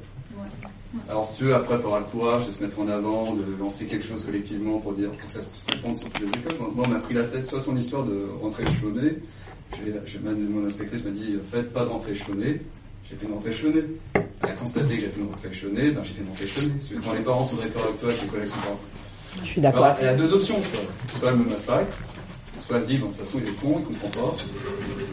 Alors, si tu veux, après, tu auras le courage de se mettre en avant, de lancer quelque chose collectivement pour dire que ça se répande sur toutes les écoles. Moi, on m'a pris la tête soit son histoire de rentrer échelonnée. J'ai, mon inspectrice m'a dit, faites pas de rentrée échelonnée. J'ai fait une rentrée échelonnée. Elle a constaté que j'ai fait une rentrée échelonnée, ben j'ai fait une rentrée échelonnée. Quand les parents sont d'accord avec toi, que les collègues sont pas. Je suis d'accord. Elle a deux options, Soit elle me massacre, soit elle dit, bon, de toute façon, il est con, il comprend pas.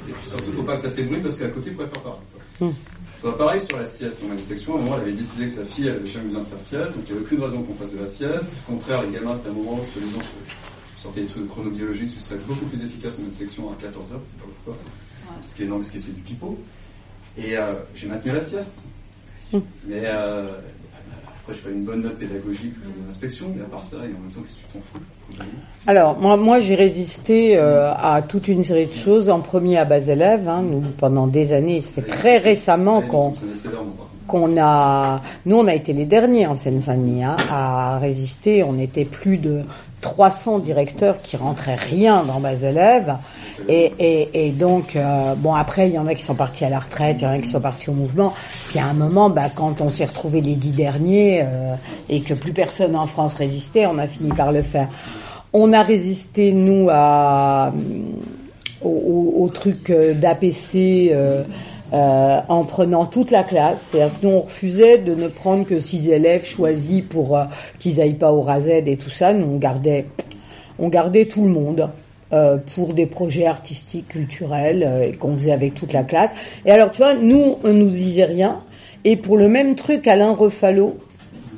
Et puis surtout, faut pas que ça s'ébruite parce qu'à côté, il pourrait faire pareil. Pareil sur la sieste. Dans ma section, à un moment, elle avait décidé que sa fille, avait jamais besoin de faire sieste, donc il n'y avait aucune raison qu'on fasse de la sieste. Au contraire, les gamins, c'était un moment où, sur les gens, sortais des trucs de chronobiologie, tu serais beaucoup plus efficace dans une section à 14h, c'est pas pourquoi. Ce qui est énorme, ce qui était du pipeau. Et euh, j'ai maintenu la sieste. Hum. Mais euh, après, je fais une bonne note pédagogique de l'inspection, mais à part ça, et en même temps, qu'est-ce que tu t'en fous Alors, moi, moi j'ai résisté euh, à toute une série de choses. En premier à bas élèves, hein, nous, pendant des années, ça fait très récemment qu'on qu'on a, nous on a été les derniers en Seine-Saint-Denis hein, à résister. On était plus de 300 directeurs qui rentraient rien dans bas élèves. Et, et, et donc, euh, bon, après, il y en a qui sont partis à la retraite, il y en a qui sont partis au mouvement. Puis à un moment, bah, quand on s'est retrouvé les dix derniers euh, et que plus personne en France résistait, on a fini par le faire. On a résisté, nous, à, au, au, truc euh, d'APC. Euh, en prenant toute la classe. C'est-à-dire que nous, on refusait de ne prendre que six élèves choisis pour qu'ils aillent pas au RAZ et tout ça. Nous, on gardait, on gardait tout le monde. Euh, pour des projets artistiques, culturels, euh, qu'on faisait avec toute la classe. Et alors, tu vois, nous, on nous disait rien. Et pour le même truc, Alain Refalo,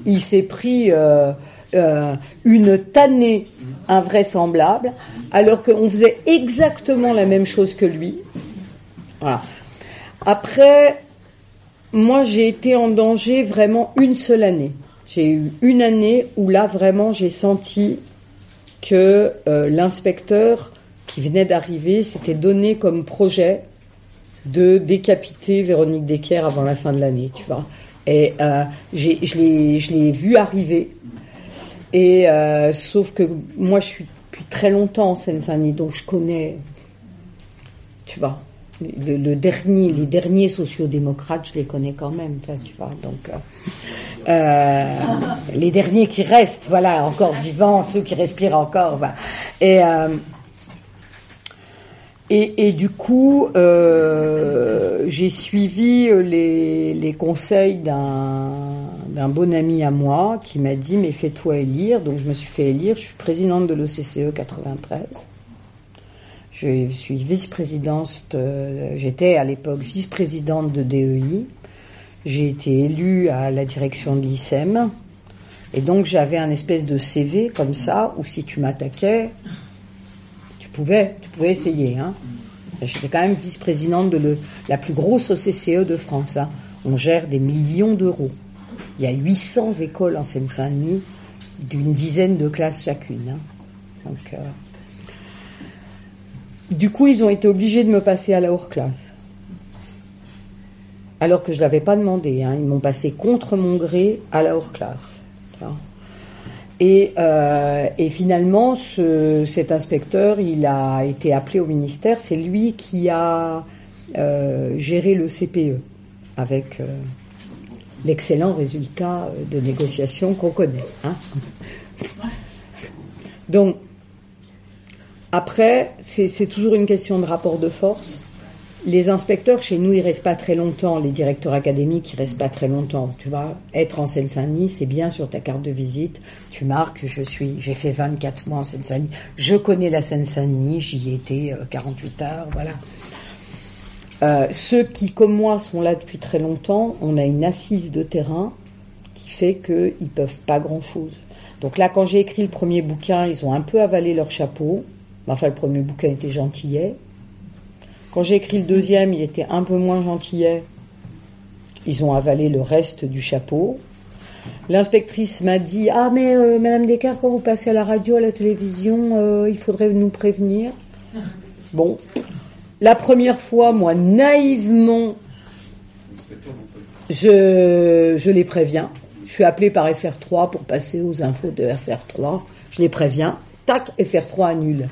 il s'est pris euh, euh, une tannée invraisemblable, alors qu'on faisait exactement la même chose que lui. Voilà. Après, moi, j'ai été en danger vraiment une seule année. J'ai eu une année où là, vraiment, j'ai senti que euh, l'inspecteur qui venait d'arriver s'était donné comme projet de décapiter Véronique Decker avant la fin de l'année, tu vois. Et euh, j'ai- je l'ai je l'ai vu arriver. Et euh, sauf que moi, je suis depuis très longtemps en Seine-Saint-Denis, donc je connais, tu vois, le, dernier, les derniers sociodémocrates, je les connais quand même, tu vois. Donc, euh, euh, les derniers qui restent, voilà, encore vivants, ceux qui respirent encore. voilà. Et euh, et, et du coup, j'ai suivi les, les conseils d'un d'un bon ami à moi qui m'a dit mais fais-toi élire. Donc je me suis fait élire. Je suis présidente de l'OCCE 93. Je suis vice-présidente. de- J'étais à l'époque vice-présidente de DEI. J'ai été élue à la direction de l'ICEM. Et donc j'avais un espèce de CV comme ça où si tu m'attaquais, tu pouvais, tu pouvais essayer. Hein. J'étais quand même vice-présidente de la plus grosse OCCE de France. hein. On gère des millions d'euros. Il y a 800 écoles en Seine-Saint-Denis, d'une dizaine de classes chacune. hein. Donc, euh, Du coup, ils ont été obligés de me passer à la hors classe. Alors que je l'avais pas demandé. hein. Ils m'ont passé contre mon gré à la hors classe. Et, euh, et finalement, ce- cet inspecteur, il a été appelé au ministère. C'est lui qui a euh, géré le CPE avec euh, l'excellent résultat de négociation qu'on connaît. hein. Donc, après, c'est toujours une question de rapport de force. Les inspecteurs, chez nous, ils restent pas très longtemps. Les directeurs académiques, ils restent pas très longtemps. Tu vois, être en Seine-Saint-Denis, c'est bien sur ta carte de visite. Tu marques, je suis, j'ai fait 24 mois en Seine-Saint-Denis. Je connais la Seine-Saint-Denis, j'y étais euh, 48 heures, voilà. Euh, ceux qui, comme moi, sont là depuis très longtemps, on a une assise de terrain qui fait qu'ils peuvent pas grand-chose. Donc là, quand j'ai écrit le premier bouquin, ils ont un peu avalé leur chapeau. Enfin, le premier bouquin était gentillet. Quand j'ai écrit le deuxième, il était un peu moins gentillet. Ils ont avalé le reste du chapeau. L'inspectrice m'a dit Ah, mais euh, Madame Descartes, quand vous passez à la radio, à la télévision, euh, il faudrait nous prévenir. Bon. La première fois, moi, naïvement, je, je les préviens. Je suis appelé par FR3 pour passer aux infos de FR3. Je les préviens. Tac, FR3 annule.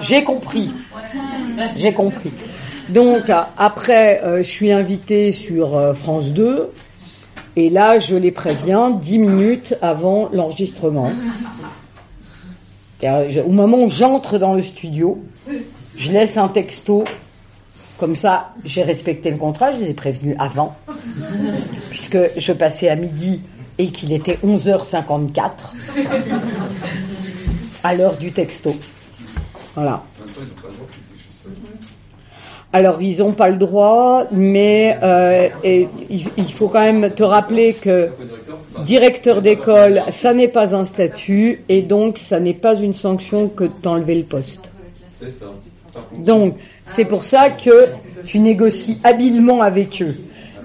J'ai compris. J'ai compris. Donc euh, après, euh, je suis invitée sur euh, France 2. Et là, je les préviens 10 minutes avant l'enregistrement. Et, Au moment où j'entre dans le studio, je laisse un texto comme ça, j'ai respecté le contrat, je les ai prévenus avant, puisque je passais à midi et qu'il était 11h54 à l'heure du texto. Voilà. Alors, ils n'ont pas le droit, mais euh, et il, faut quand même te rappeler que directeur d'école, ça n'est pas un statut, et donc ça n'est pas une sanction que de t'enlever le poste. C'est ça. Donc, c'est pour ça que tu négocies habilement avec eux.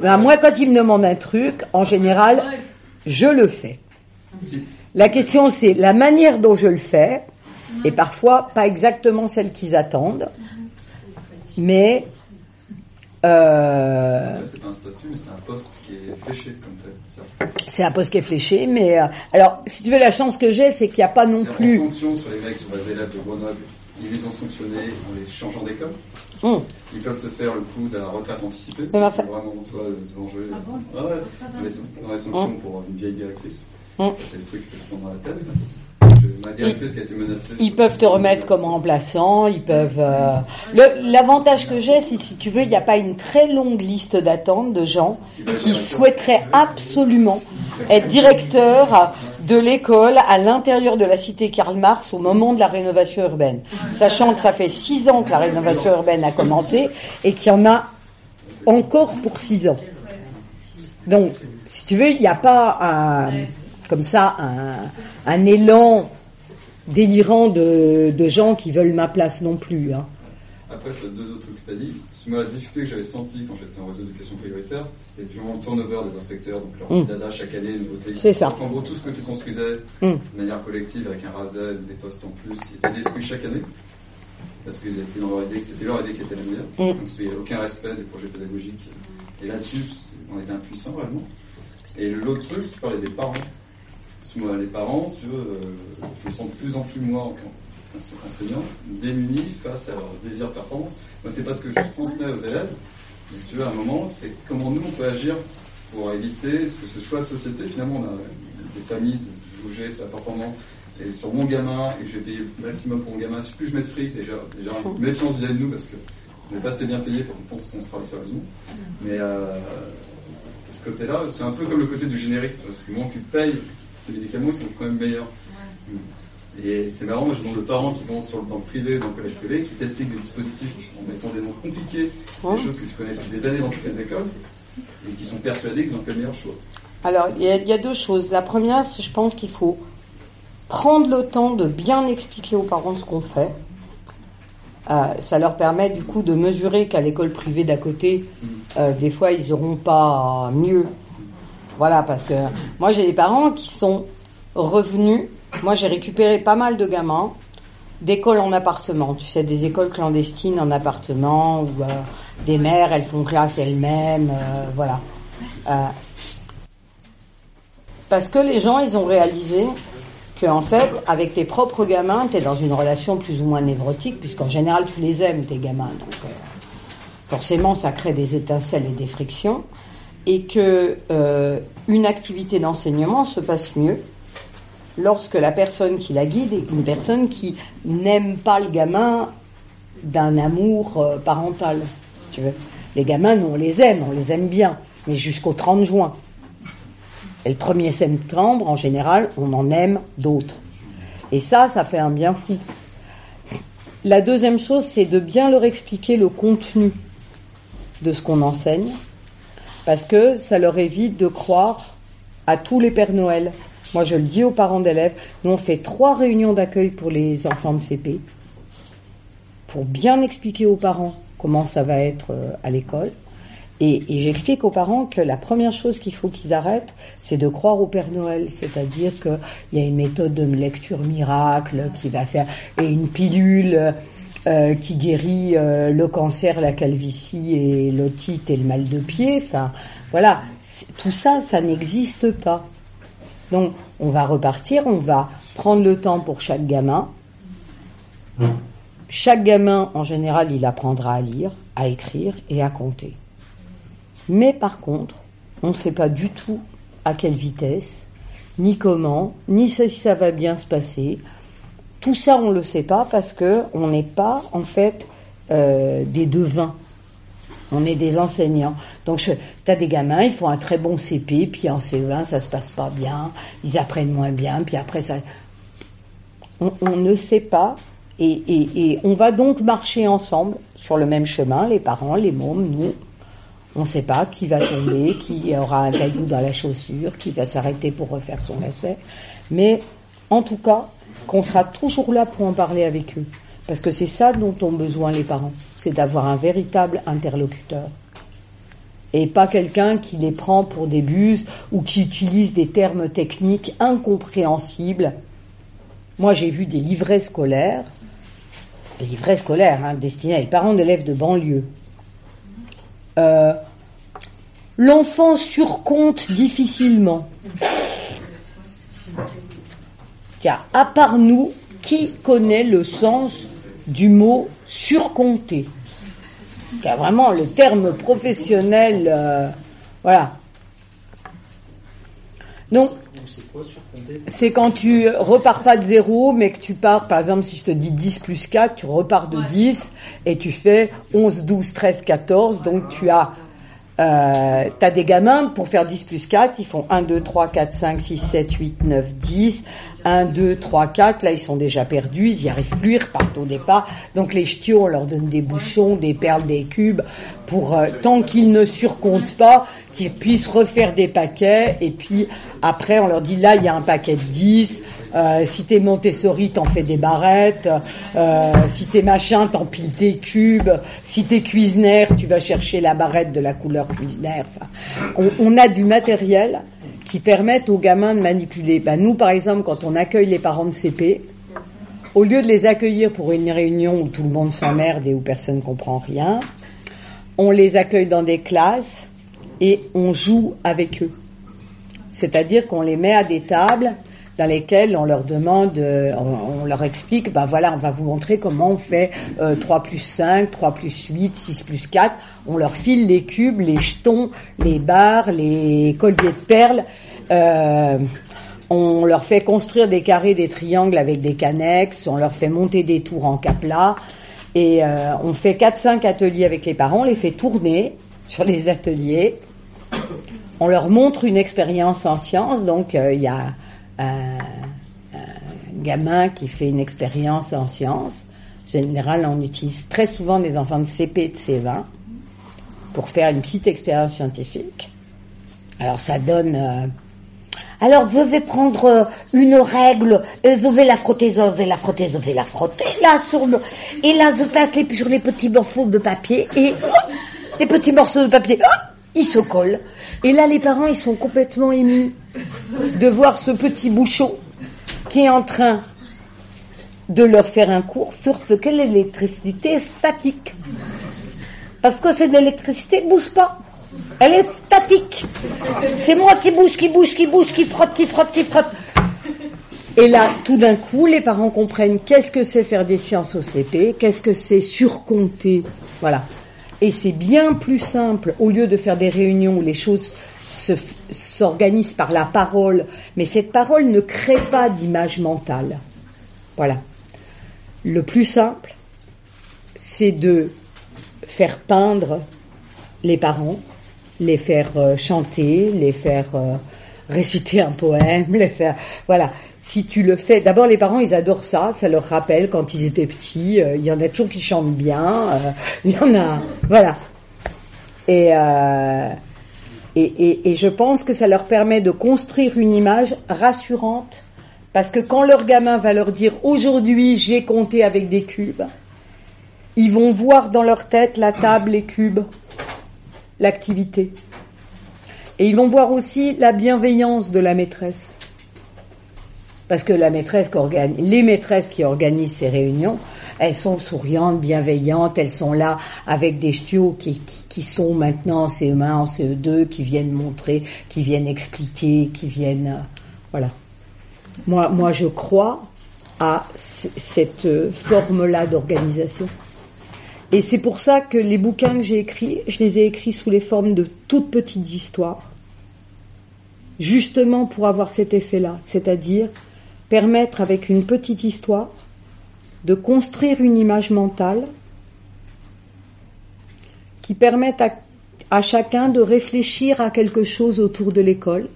Ben, moi, quand ils me demandent un truc, en général, je le fais. La question, c'est la manière dont je le fais, et parfois pas exactement celle qu'ils attendent, mais euh, là, c'est pas un statut, mais c'est un poste qui est fléché comme tel. C'est un poste qui est fléché. Mais euh, alors, si tu veux, la chance que j'ai, c'est qu'il n'y a pas non plus. En sanction sur les mecs, sur les élèves de Grenoble, ils les ont sanctionnés en les changeant d'école. Hum. Ils peuvent te faire le coup de la retraite anticipée. Ça va C'est faire- vraiment, toi, de se venger. Ah ouais. Dans les, dans les sanctions Hum. pour une vieille directrice. Ça, c'est le truc qui te prend dans la tête. Ma directrice qui a été menacée. Ils peuvent te remettre comme remplaçant, ils peuvent. euh, L'avantage que j'ai, c'est si tu veux, il n'y a pas une très longue liste d'attente de gens qui souhaiteraient absolument être directeur de l'école à l'intérieur de la cité Karl Marx au moment de la rénovation urbaine, sachant que ça fait six ans que la rénovation urbaine a commencé et qu'il y en a encore pour six ans. Donc, si tu veux, il n'y a pas un, comme ça un, élan délirant de, de, gens qui veulent ma place non plus. Hein. Après, sur deux autres trucs que tu as dit, la difficulté que j'avais sentie quand j'étais en réseau d'éducation prioritaire, c'était du le turnover des inspecteurs, donc leur mmh. dada chaque année, nouveauté. C'est ça. en gros, tout ce que tu construisais mmh. de manière collective avec un RASEL, des postes en plus, était détruit chaque année. Parce qu'ils étaient dans leur idée, que c'était leur idée qui était la meilleure. Mmh. Donc il n'y avait aucun respect des projets pédagogiques. Et là-dessus, on était impuissants vraiment. Et l'autre truc, tu parlais des parents. Moi, les parents, si tu veux, euh, je me sens de plus en plus, moi, en enseignant, démunis face à leur désir de performance. Moi, c'est pas ce que je transmets aux élèves, mais si tu veux, à un moment, c'est comment nous, on peut agir pour éviter ce que ce choix de société, finalement, on a des familles de juger sur la performance, c'est sur mon gamin, et je vais payer le maximum pour mon gamin, si plus je mets de fric, déjà, déjà, méfiance vis-à-vis de nous, parce que on n'est pas assez bien payé pour qu'on pense qu'on se travaille sérieusement. Mais, euh, ce côté-là, c'est un peu comme le côté du générique, parce que moins tu payes les médicaments sont quand même meilleurs. Et c'est marrant, moi je demande aux parents qui vont sur le, le privé, dans le collège privé, qui t'expliquent des dispositifs en mettant des noms compliqués, c'est des choses que tu connais depuis des années dans toutes les écoles, et qui sont persuadés qu'ils ont fait le meilleur choix. Alors, il y, y, a deux choses. La première, je pense qu'il faut prendre le temps de bien expliquer aux parents ce qu'on fait. Euh, ça leur permet du coup de mesurer qu'à l'école privée d'à côté, mm. euh, des fois ils n'auront pas mieux voilà, parce que moi j'ai des parents qui sont revenus. Moi j'ai récupéré pas mal de gamins d'écoles en appartement. Tu sais, des écoles clandestines en appartement où euh, des mères elles font classe elles-mêmes, euh, voilà. Euh, parce que les gens ils ont réalisé que en fait avec tes propres gamins tu es dans une relation plus ou moins névrotique puisqu'en général tu les aimes tes gamins donc forcément ça crée des étincelles et des frictions et que euh, une activité d'enseignement se passe mieux lorsque la personne qui la guide est une personne qui n'aime pas le gamin d'un amour euh, parental, tu veux. Les gamins, nous, on les aime, on les aime bien, mais jusqu'au 30 juin. Et le 1er septembre, en général, on en aime d'autres. Et ça, ça fait un bien fou. La deuxième chose, c'est de bien leur expliquer le contenu de ce qu'on enseigne, parce que ça leur évite de croire à tous les Pères Noël. Moi, je le dis aux parents d'élèves, nous on fait trois réunions d'accueil pour les enfants de CP, pour bien expliquer aux parents comment ça va être euh, à l'école. Et, j'explique aux parents que la première chose qu'il faut qu'ils arrêtent, c'est de croire au Père Noël. C'est-à-dire qu'il y a une méthode de lecture miracle qui va faire, et une pilule euh, qui guérit euh, le cancer, la calvitie et l'otite et le mal de pied. Enfin, voilà, tout ça, ça n'existe pas. Donc, on va repartir, on va prendre le temps pour chaque gamin. Chaque gamin, en général, il apprendra à lire, à écrire et à compter. Mais par contre, on ne sait pas du tout à quelle vitesse, ni comment, ni si ça va bien se passer. Tout ça, on ne le sait pas parce que on n'est pas en fait euh, des devins. On est des enseignants. Donc, tu as des gamins, ils font un très bon CP, puis en CE1, ça se passe pas bien, ils apprennent moins bien, puis après, ça. On, ne sait pas, et, on va donc marcher ensemble sur le même chemin, les parents, les mômes, nous. On ne sait pas qui va tomber, qui aura un caillou dans la chaussure, qui va s'arrêter pour refaire son essai. Mais en tout cas, qu'on sera toujours là pour en parler avec eux. Parce que c'est ça dont ont besoin les parents, c'est d'avoir un véritable interlocuteur. Et pas quelqu'un qui les prend pour des buses ou qui utilise des termes techniques incompréhensibles. Moi, j'ai vu des livrets scolaires, des livrets scolaires hein, destinés à des parents d'élèves de banlieue. Euh, L'enfant surcompte difficilement. Car à part nous, qui connaît le sens du mot surcompter Car vraiment le terme professionnel, euh, voilà. Donc, c'est quand tu repars pas de zéro, mais que tu pars, par exemple, si je te dis 10 plus 4, tu repars de 10 et tu fais 11, 12, 13, 14, donc tu as euh, t'as des gamins, pour faire 10 plus 4, ils font 1, 2, 3, 4, 5, 6, 7, 8, 9, 10. 1, 2, 3, 4, là ils sont déjà perdus, ils n'y arrivent plus, ils repartent au départ. Donc les ch'tios, on leur donne des bouchons, des perles, des cubes, pour euh, tant qu'ils ne surcomptent pas, qu'ils puissent refaire des paquets, et puis après on leur dit là il y a un paquet de 10, euh, si t'es Montessori, t'en fais des barrettes. Euh, si t'es machin, t'empiles tes cubes. Si t'es cuisinière, tu vas chercher la barrette de la couleur cuisinière. on, on, a du matériel qui permettent aux gamins de manipuler. Ben, nous, par exemple, quand on accueille les parents de CP, au lieu de les accueillir pour une réunion où tout le monde s'emmerde et où personne ne comprend rien, on les accueille dans des classes et on joue avec eux. C'est-à-dire qu'on les met à des tables dans lesquelles on leur demande, euh, on, leur explique, ben voilà, on va vous montrer comment on fait 3 euh, plus 5, 3 plus 8, 6 plus 4. On leur file les cubes, les jetons, les barres, les colliers de perles. Euh, on leur fait construire des carrés, des triangles avec des cannexes. On leur fait monter des tours en capla. Et on fait 4-5 ateliers avec les parents. On les fait tourner sur les ateliers. On leur montre une expérience en sciences. Donc il y a un, gamin qui fait une expérience en sciences, en général, on utilise très souvent des enfants de CP et de C20 pour faire une petite expérience scientifique. Alors ça donne... Euh, alors vous devez prendre euh, une règle, euh, vous devez la frotter, vous devez la frotter, vous devez la frotter, là sur le... Et là, je passe sur les petits morceaux de papier, et les petits morceaux de papier, ils se collent. Et là, les parents, ils sont complètement émus de voir ce petit bouchon qui est en train de leur faire un cours sur ce qu'est l'électricité statique. Parce que cette électricité ne bouge pas. Elle est statique. C'est moi qui bouge, qui bouge, qui bouge, qui frotte, qui frotte, qui frotte. Et là, tout d'un coup, les parents comprennent qu'est-ce que c'est faire des sciences au CP, qu'est-ce que c'est surcompter. Voilà. Et c'est bien plus simple, au lieu de faire des réunions où les choses s'organisent par la parole, mais cette parole ne crée pas d'image mentale. Voilà. Le plus simple, c'est de faire peindre les parents, les faire euh, chanter, les faire euh, réciter un poème, les faire, voilà si tu le fais, d'abord les parents ils adorent ça, ça leur rappelle quand ils étaient petits, euh, il y en a toujours qui chantent bien, il y en a, voilà. Et, et, et, je pense que ça leur permet de construire une image rassurante, parce que quand leur gamin va leur dire aujourd'hui j'ai compté avec des cubes, ils vont voir dans leur tête la table, les cubes, l'activité. Et ils vont voir aussi la bienveillance de la maîtresse. Parce que la maîtresse les maîtresses qui organisent ces réunions, elles sont souriantes, bienveillantes, elles sont là avec des ch'tios qui, sont maintenant en CE1, en CE2, qui viennent montrer, qui viennent expliquer, qui viennent... Euh, voilà. Moi, moi, je crois à cette euh, forme-là d'organisation. Et c'est pour ça que les bouquins que j'ai écrits, je les ai écrits sous les formes de toutes petites histoires. Justement pour avoir cet effet-là, c'est-à-dire permettre avec une petite histoire de construire une image mentale qui permette à, chacun de réfléchir à quelque chose autour de l'école,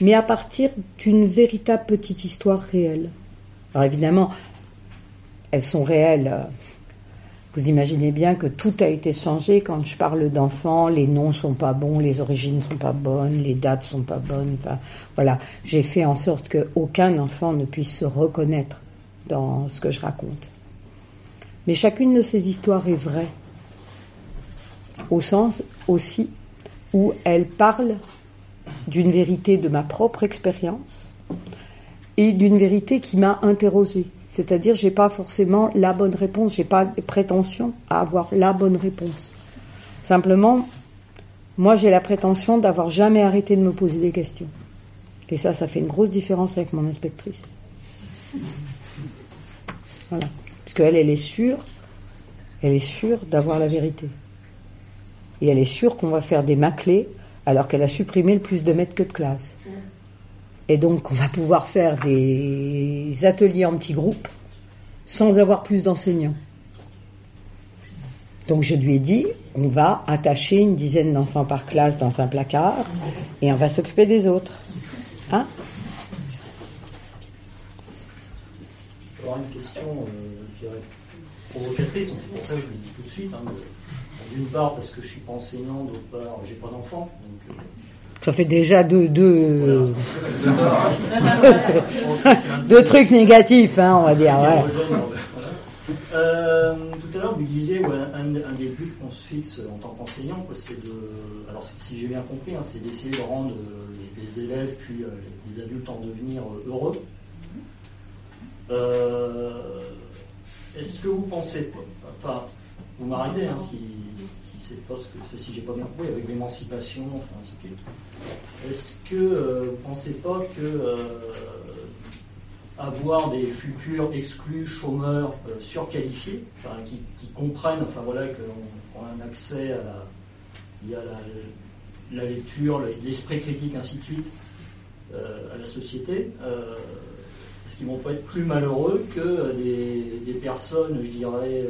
mais à partir d'une véritable petite histoire réelle. Alors évidemment, elles sont réelles euh, vous imaginez bien que tout a été changé quand je parle d'enfants, les noms sont pas bons, les origines sont pas bonnes, les dates sont pas bonnes. Enfin, voilà, j'ai fait en sorte qu'aucun enfant ne puisse se reconnaître dans ce que je raconte. Mais chacune de ces histoires est vraie, au sens aussi où elle parle d'une vérité de ma propre expérience et d'une vérité qui m'a interrogée. C'est-à-dire, j'ai pas forcément la bonne réponse, j'ai pas de prétention à avoir la bonne réponse. Simplement, moi, j'ai la prétention d'avoir jamais arrêté de me poser des questions. Et ça, ça fait une grosse différence avec mon inspectrice. Voilà. Parce qu'elle, elle est sûre, elle est sûre d'avoir la vérité. Et elle est sûre qu'on va faire des maclés alors qu'elle a supprimé le plus de mètres que de classe. Et donc, on va pouvoir faire des ateliers en petits groupes sans avoir plus d'enseignants. Donc, je lui ai dit, on va attacher une dizaine d'enfants par classe dans un placard et on va s'occuper des autres. Hein question, euh, je dirais, provocatrice, c'est pour ça que je le dis tout de suite. Hein, d'une part parce que je suis pas enseignant, d'autre part j'ai pas d'enfant. Donc, euh, ça fait déjà deux, deux, deux trucs négatifs, hein, on va dire. Euh, tout à l'heure, vous disiez, un, des buts qu'on se fixe en tant qu'enseignant, c'est de, alors si j'ai bien compris, hein, c'est d'essayer de rendre les, les, élèves puis euh, les adultes en devenir euh, heureux. Euh, Est-ce que vous pensez, enfin, vous m'arrêtez hein, si, c'est pas ce que, si j'ai pas bien compris avec l'émancipation, enfin ainsi. Est-ce que euh, vous pensez pas que euh, avoir des futurs exclus, chômeurs, euh, surqualifiés, qui, comprennent, enfin voilà, qu'on a un accès à la, il y a la, la lecture, l'esprit critique, ainsi de suite, à la société. Est-ce qu'ils vont pas être plus malheureux que des, personnes, je dirais,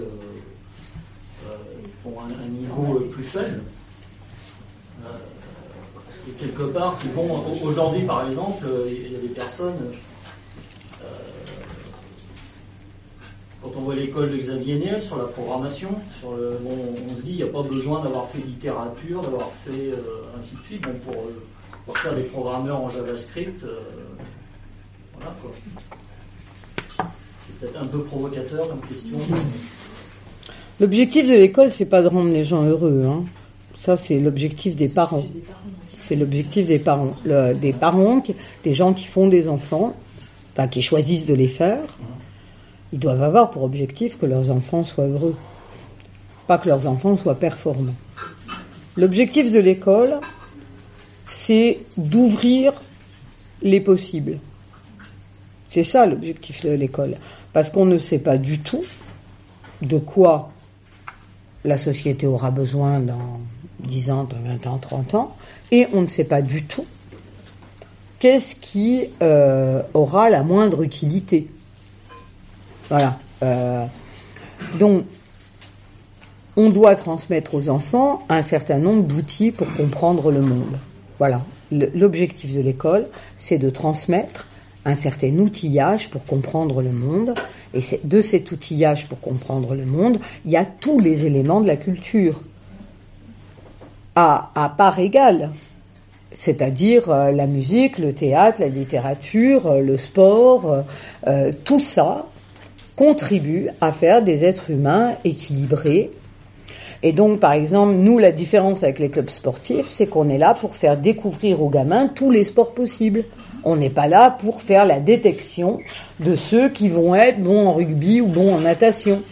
ont un, un, niveau plus faible? Et quelque part, qui vont aujourd'hui, par exemple, il y a des personnes quand on voit l'école de Xavier Niel sur la programmation, sur le, bon, on se dit il n'y a pas besoin d'avoir fait littérature, d'avoir fait euh, ainsi de suite. Bon, pour, euh, pour, faire des programmeurs en JavaScript, euh, voilà quoi. C'est peut-être un peu provocateur comme question. L'objectif de l'école, c'est pas de rendre les gens heureux. Hein. Ça, c'est l'objectif des parents. C'est l'objectif des parents. Des parents, des gens qui font des enfants, enfin qui choisissent de les faire ils doivent avoir pour objectif que leurs enfants soient heureux, pas que leurs enfants soient performants. L'objectif de l'école, c'est d'ouvrir les possibles. C'est ça l'objectif de l'école. Parce qu'on ne sait pas du tout de quoi la société aura besoin dans 10 ans, dans 20 ans, 30 ans, et on ne sait pas du tout qu'est-ce qui euh, aura la moindre utilité. Voilà. Euh, donc, on doit transmettre aux enfants un certain nombre d'outils pour comprendre le monde. Voilà. L'objectif de l'école, c'est de transmettre un certain outillage pour comprendre le monde. Et de cet outillage pour comprendre le monde, il y a tous les éléments de la culture. À, part égale. C'est-à-dire euh, la musique, le théâtre, la littérature, euh, le sport, euh, tout ça contribue à faire des êtres humains équilibrés. Et donc, par exemple, nous, la différence avec les clubs sportifs, c'est qu'on est là pour faire découvrir aux gamins tous les sports possibles. On n'est pas là pour faire la détection de ceux qui vont être bons en rugby ou bons en natation.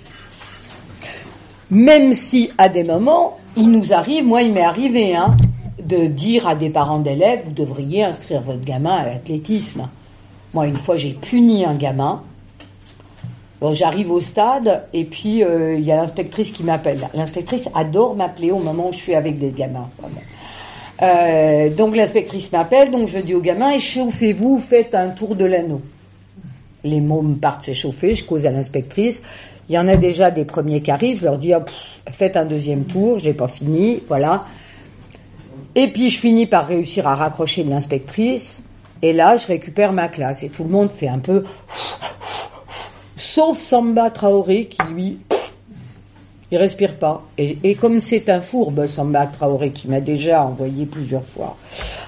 Même si, à des moments, il nous arrive, moi il m'est arrivé, hein, de dire à des parents d'élèves, vous devriez inscrire votre gamin à l'athlétisme. Moi, une fois, j'ai puni un gamin j'arrive au stade et puis euh, il y a l'inspectrice qui m'appelle. L'inspectrice adore m'appeler au moment où je suis avec des gamins. Euh, donc l'inspectrice m'appelle, donc je dis aux gamins échauffez-vous, faites un tour de l'anneau. Les mômes partent s'échauffer, je cause à l'inspectrice. Il y en a déjà des premiers qui arrivent, je leur dis oh, faites un deuxième tour, j'ai pas fini, voilà. Et puis je finis par réussir à raccrocher de l'inspectrice. Et là, je récupère ma classe et tout le monde fait un peu sauf Samba Traoré qui lui il respire pas. Et, comme c'est un fourbe, Samba Traoré, qui m'a déjà envoyé plusieurs fois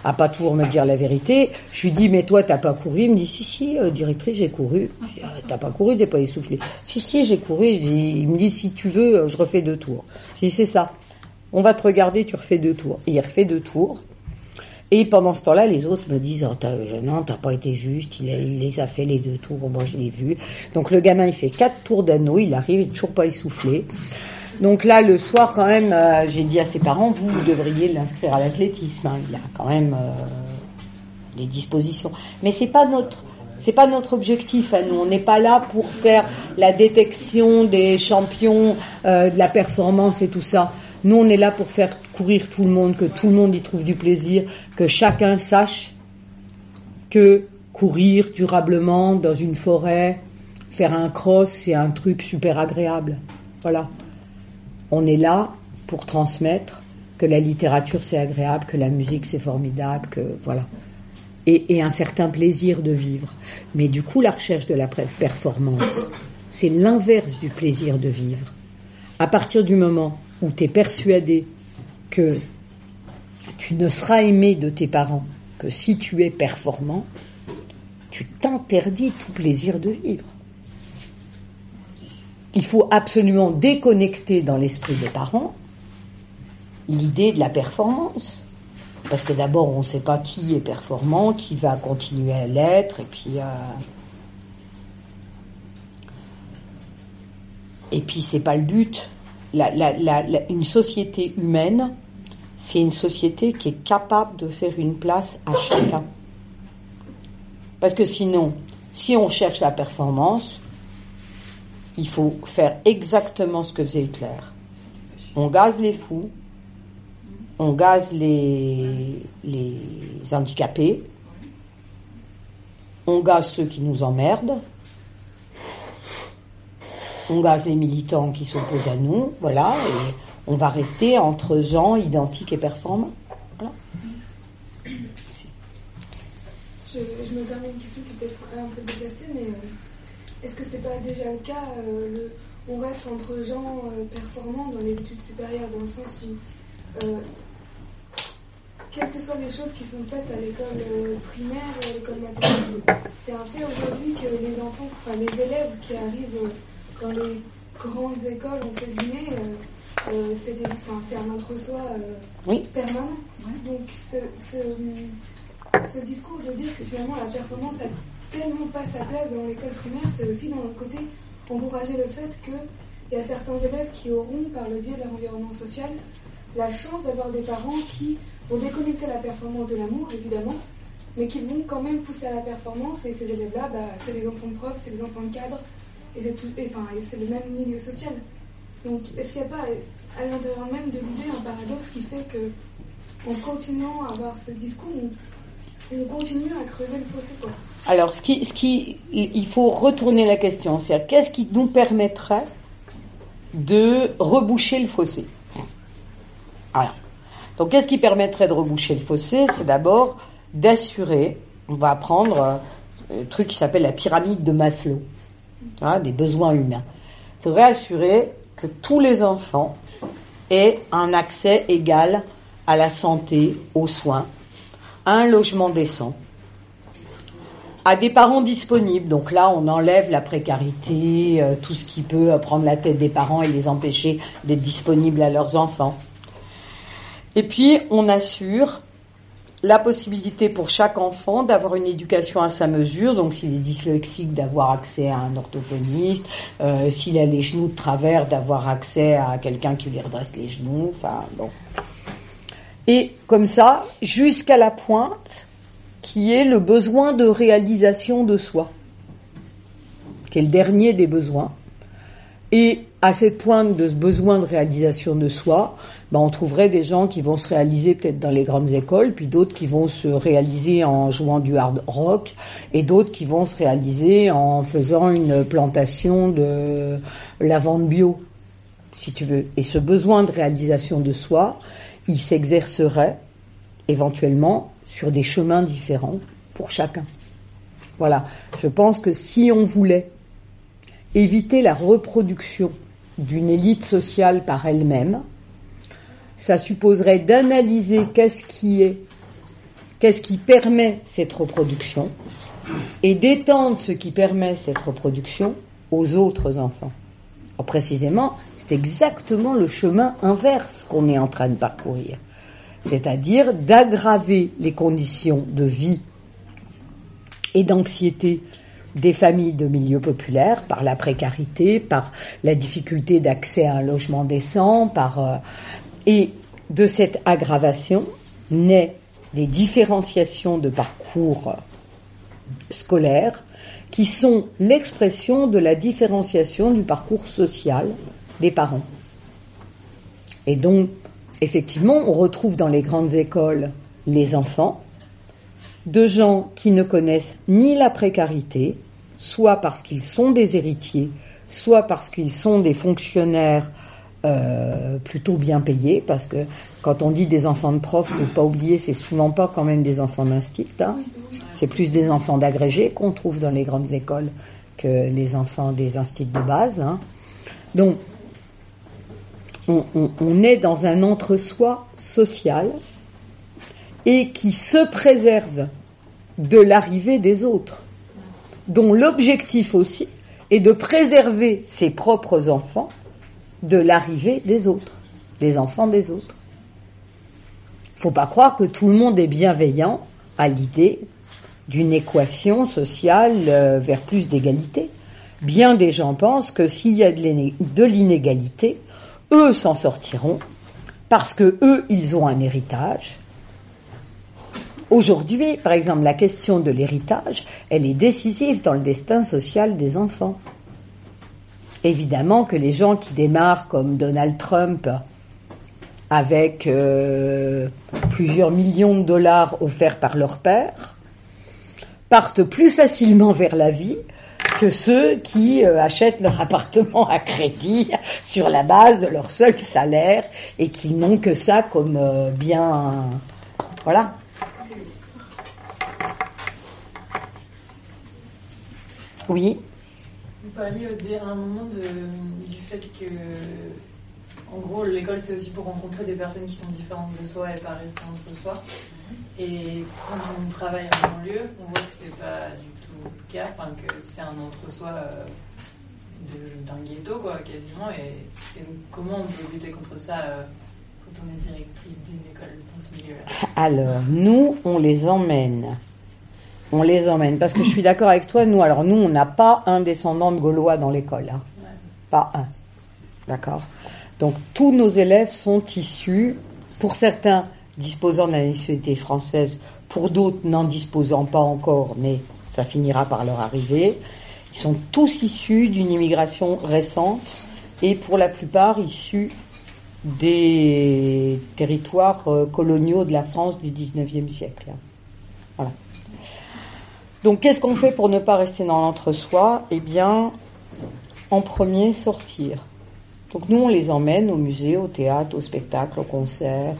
à pas toujours me dire la vérité, je lui dis, mais toi, t'as pas couru? Il me dit, si, si, euh, directrice, j'ai couru. Ah, t'as pas couru, t'es pas essoufflé. Si, si, j'ai couru. il me dit, si tu veux, je refais deux tours. Je dis, c'est ça. On va te regarder, tu refais deux tours. Il refait deux tours. Et pendant ce temps-là, les autres me disent oh, euh, non, t'as pas été juste. Il, les a fait les deux tours. Moi, je l'ai vu. Donc le gamin, il fait quatre tours d'anneau. Il arrive, il est toujours pas essoufflé. Donc là, le soir, quand même, euh, j'ai dit à ses parents vous, vous devriez l'inscrire à l'athlétisme. Hein. Il a quand même euh, des dispositions. Mais c'est pas notre c'est pas notre objectif à nous. On n'est pas là pour faire la détection des champions, euh, de la performance et tout ça. Nous, on est là pour faire courir tout le monde, que tout le monde y trouve du plaisir, que chacun sache que courir durablement dans une forêt, faire un cross, c'est un truc super agréable. Voilà. On est là pour transmettre que la littérature c'est agréable, que la musique c'est formidable, que voilà. Et, et, un certain plaisir de vivre. Mais du coup, la recherche de la performance, c'est l'inverse du plaisir de vivre. À partir du moment où tu es persuadé que tu ne seras aimé de tes parents que si tu es performant, tu t'interdis tout plaisir de vivre. Il faut absolument déconnecter dans l'esprit des parents l'idée de la performance. Parce que d'abord, on ne sait pas qui est performant, qui va continuer à l'être, et puis. Euh, et puis, c'est pas le but. Une société humaine, c'est une société qui est capable de faire une place à chacun. Parce que sinon, si on cherche la performance, il faut faire exactement ce que faisait Hitler. On gaze les fous, on gaze les, les handicapés, on gaze ceux qui nous emmerdent, on gaze les militants qui s'opposent à nous, voilà, et on va rester entre gens identiques et performants. Voilà. Je, me permets une question qui peut-être un peu déplacée, mais euh, est-ce que c'est pas déjà le cas euh, On reste entre gens euh, performants dans les études supérieures, dans le sens où quelles que soient les choses qui sont faites à l'école primaire ou à l'école maternelle, c'est un fait aujourd'hui que les enfants, enfin les élèves qui arrivent dans les grandes écoles, entre guillemets, euh, c'est un entre-soi euh, permanent. Donc ce, ce, discours de dire que finalement la performance a tellement pas sa place dans l'école primaire, c'est aussi d'un autre côté encourager le fait qu'il y a certains élèves qui auront, par le biais de leur environnement social, la chance d'avoir des parents qui vont déconnecter la performance de l'amour, évidemment, mais qui vont quand même pousser à la performance. Et ces élèves-là, bah, c'est les enfants de prof, c'est les enfants de cadre, et c'est le même milieu social. Donc, est-ce qu'il n'y a pas à l'intérieur même de l'idée un paradoxe qui fait que, en continuant à avoir ce discours, on, continue à creuser le fossé Alors, ce qui, il faut retourner la question, c'est qu'est-ce qui nous permettrait de reboucher le fossé? Alors, donc qu'est-ce qui permettrait de reboucher le fossé? C'est d'abord d'assurer, on va prendre un truc qui s'appelle la pyramide de Maslow, hein, des besoins humains. Il faudrait assurer que tous les enfants aient un accès égal à la santé, aux soins, à un logement décent, à des parents disponibles. Donc là, on enlève la précarité, euh, tout ce qui peut prendre la tête des parents et les empêcher d'être disponibles à leurs enfants. Et puis, on assure la possibilité pour chaque enfant d'avoir une éducation à sa mesure, donc s'il est dyslexique, d'avoir accès à un orthophoniste, euh, s'il a les genoux de travers, d'avoir accès à quelqu'un qui lui redresse les genoux, enfin bon. Et comme ça, jusqu'à la pointe, qui est le besoin de réalisation de soi, qui est le dernier des besoins. Et à cette pointe de ce besoin de réalisation de soi, ben on trouverait des gens qui vont se réaliser peut-être dans les grandes écoles, puis d'autres qui vont se réaliser en jouant du hard rock, et d'autres qui vont se réaliser en faisant une plantation de lavande bio, si tu veux. Et ce besoin de réalisation de soi, il s'exercerait éventuellement sur des chemins différents pour chacun. Voilà. Je pense que si on voulait éviter la reproduction d'une élite sociale par elle-même, ça supposerait d'analyser qu'est-ce qui est, qu'est-ce qui permet cette reproduction, et d'étendre ce qui permet cette reproduction aux autres enfants. précisément, c'est exactement le chemin inverse qu'on est en train de parcourir. C'est-à-dire d'aggraver les conditions de vie et d'anxiété des familles de milieux populaires par la précarité, par la difficulté d'accès à un logement décent, par euh, et de cette aggravation naît des différenciations de parcours scolaires qui sont l'expression de la différenciation du parcours social des parents. Et donc, effectivement, on retrouve dans les grandes écoles les enfants de gens qui ne connaissent ni la précarité, soit parce qu'ils sont des héritiers, soit parce qu'ils sont des fonctionnaires euh, plutôt bien payés, parce que quand on dit des enfants de profs, faut pas oublier, c'est souvent pas quand même des enfants d'instit, hein. c'est plus des enfants d'agrégés qu'on trouve dans les grandes écoles que les enfants des instituts de base. Hein. Donc, on, on est dans un entre-soi social et qui se préserve de l'arrivée des autres, dont l'objectif aussi est de préserver ses propres enfants de l'arrivée des autres, des enfants des autres. Faut pas croire que tout le monde est bienveillant à l'idée d'une équation sociale euh, vers plus d'égalité. Bien des gens pensent que s'il y a de l'inégalité, eux s'en sortiront parce que eux, ils ont un héritage. Aujourd'hui, par exemple, la question de l'héritage, elle est décisive dans le destin social des enfants. Évidemment que les gens qui démarrent comme Donald Trump avec euh, plusieurs millions de dollars offerts par leur père, partent plus facilement vers la vie que ceux qui euh, achètent leur appartement à crédit sur la base de leur seul salaire et qui n'ont que ça comme euh, bien... Voilà. Oui. Vous parliez à un moment de, du fait que en gros, l'école, c'est aussi pour rencontrer des personnes qui sont différentes de soi et pas rester entre soi. Et quand on travaille en banlieue, on voit que c'est pas du tout le cas, enfin, que c'est un entre-soi euh, d'un ghetto, quoi, quasiment. Et, comment on peut lutter contre ça euh, quand on est directrice d'une école dans ce milieu-là? Alors, nous, on les emmène. On les emmène. Parce que je suis d'accord avec toi, nous, alors nous, on n'a pas un descendant de Gaulois dans l'école. Hein. Pas un. D'accord? Donc tous nos élèves sont issus, pour certains disposant de la nationalité française, pour d'autres n'en disposant pas encore, mais ça finira par leur arriver. Ils sont tous issus d'une immigration récente et pour la plupart issus des territoires euh, coloniaux de la France du 19e siècle. Donc qu'est-ce qu'on fait pour ne pas rester dans l'entre-soi? Eh bien, en premier, sortir. Donc nous, on les emmène au musée, au théâtre, au spectacle, au concert,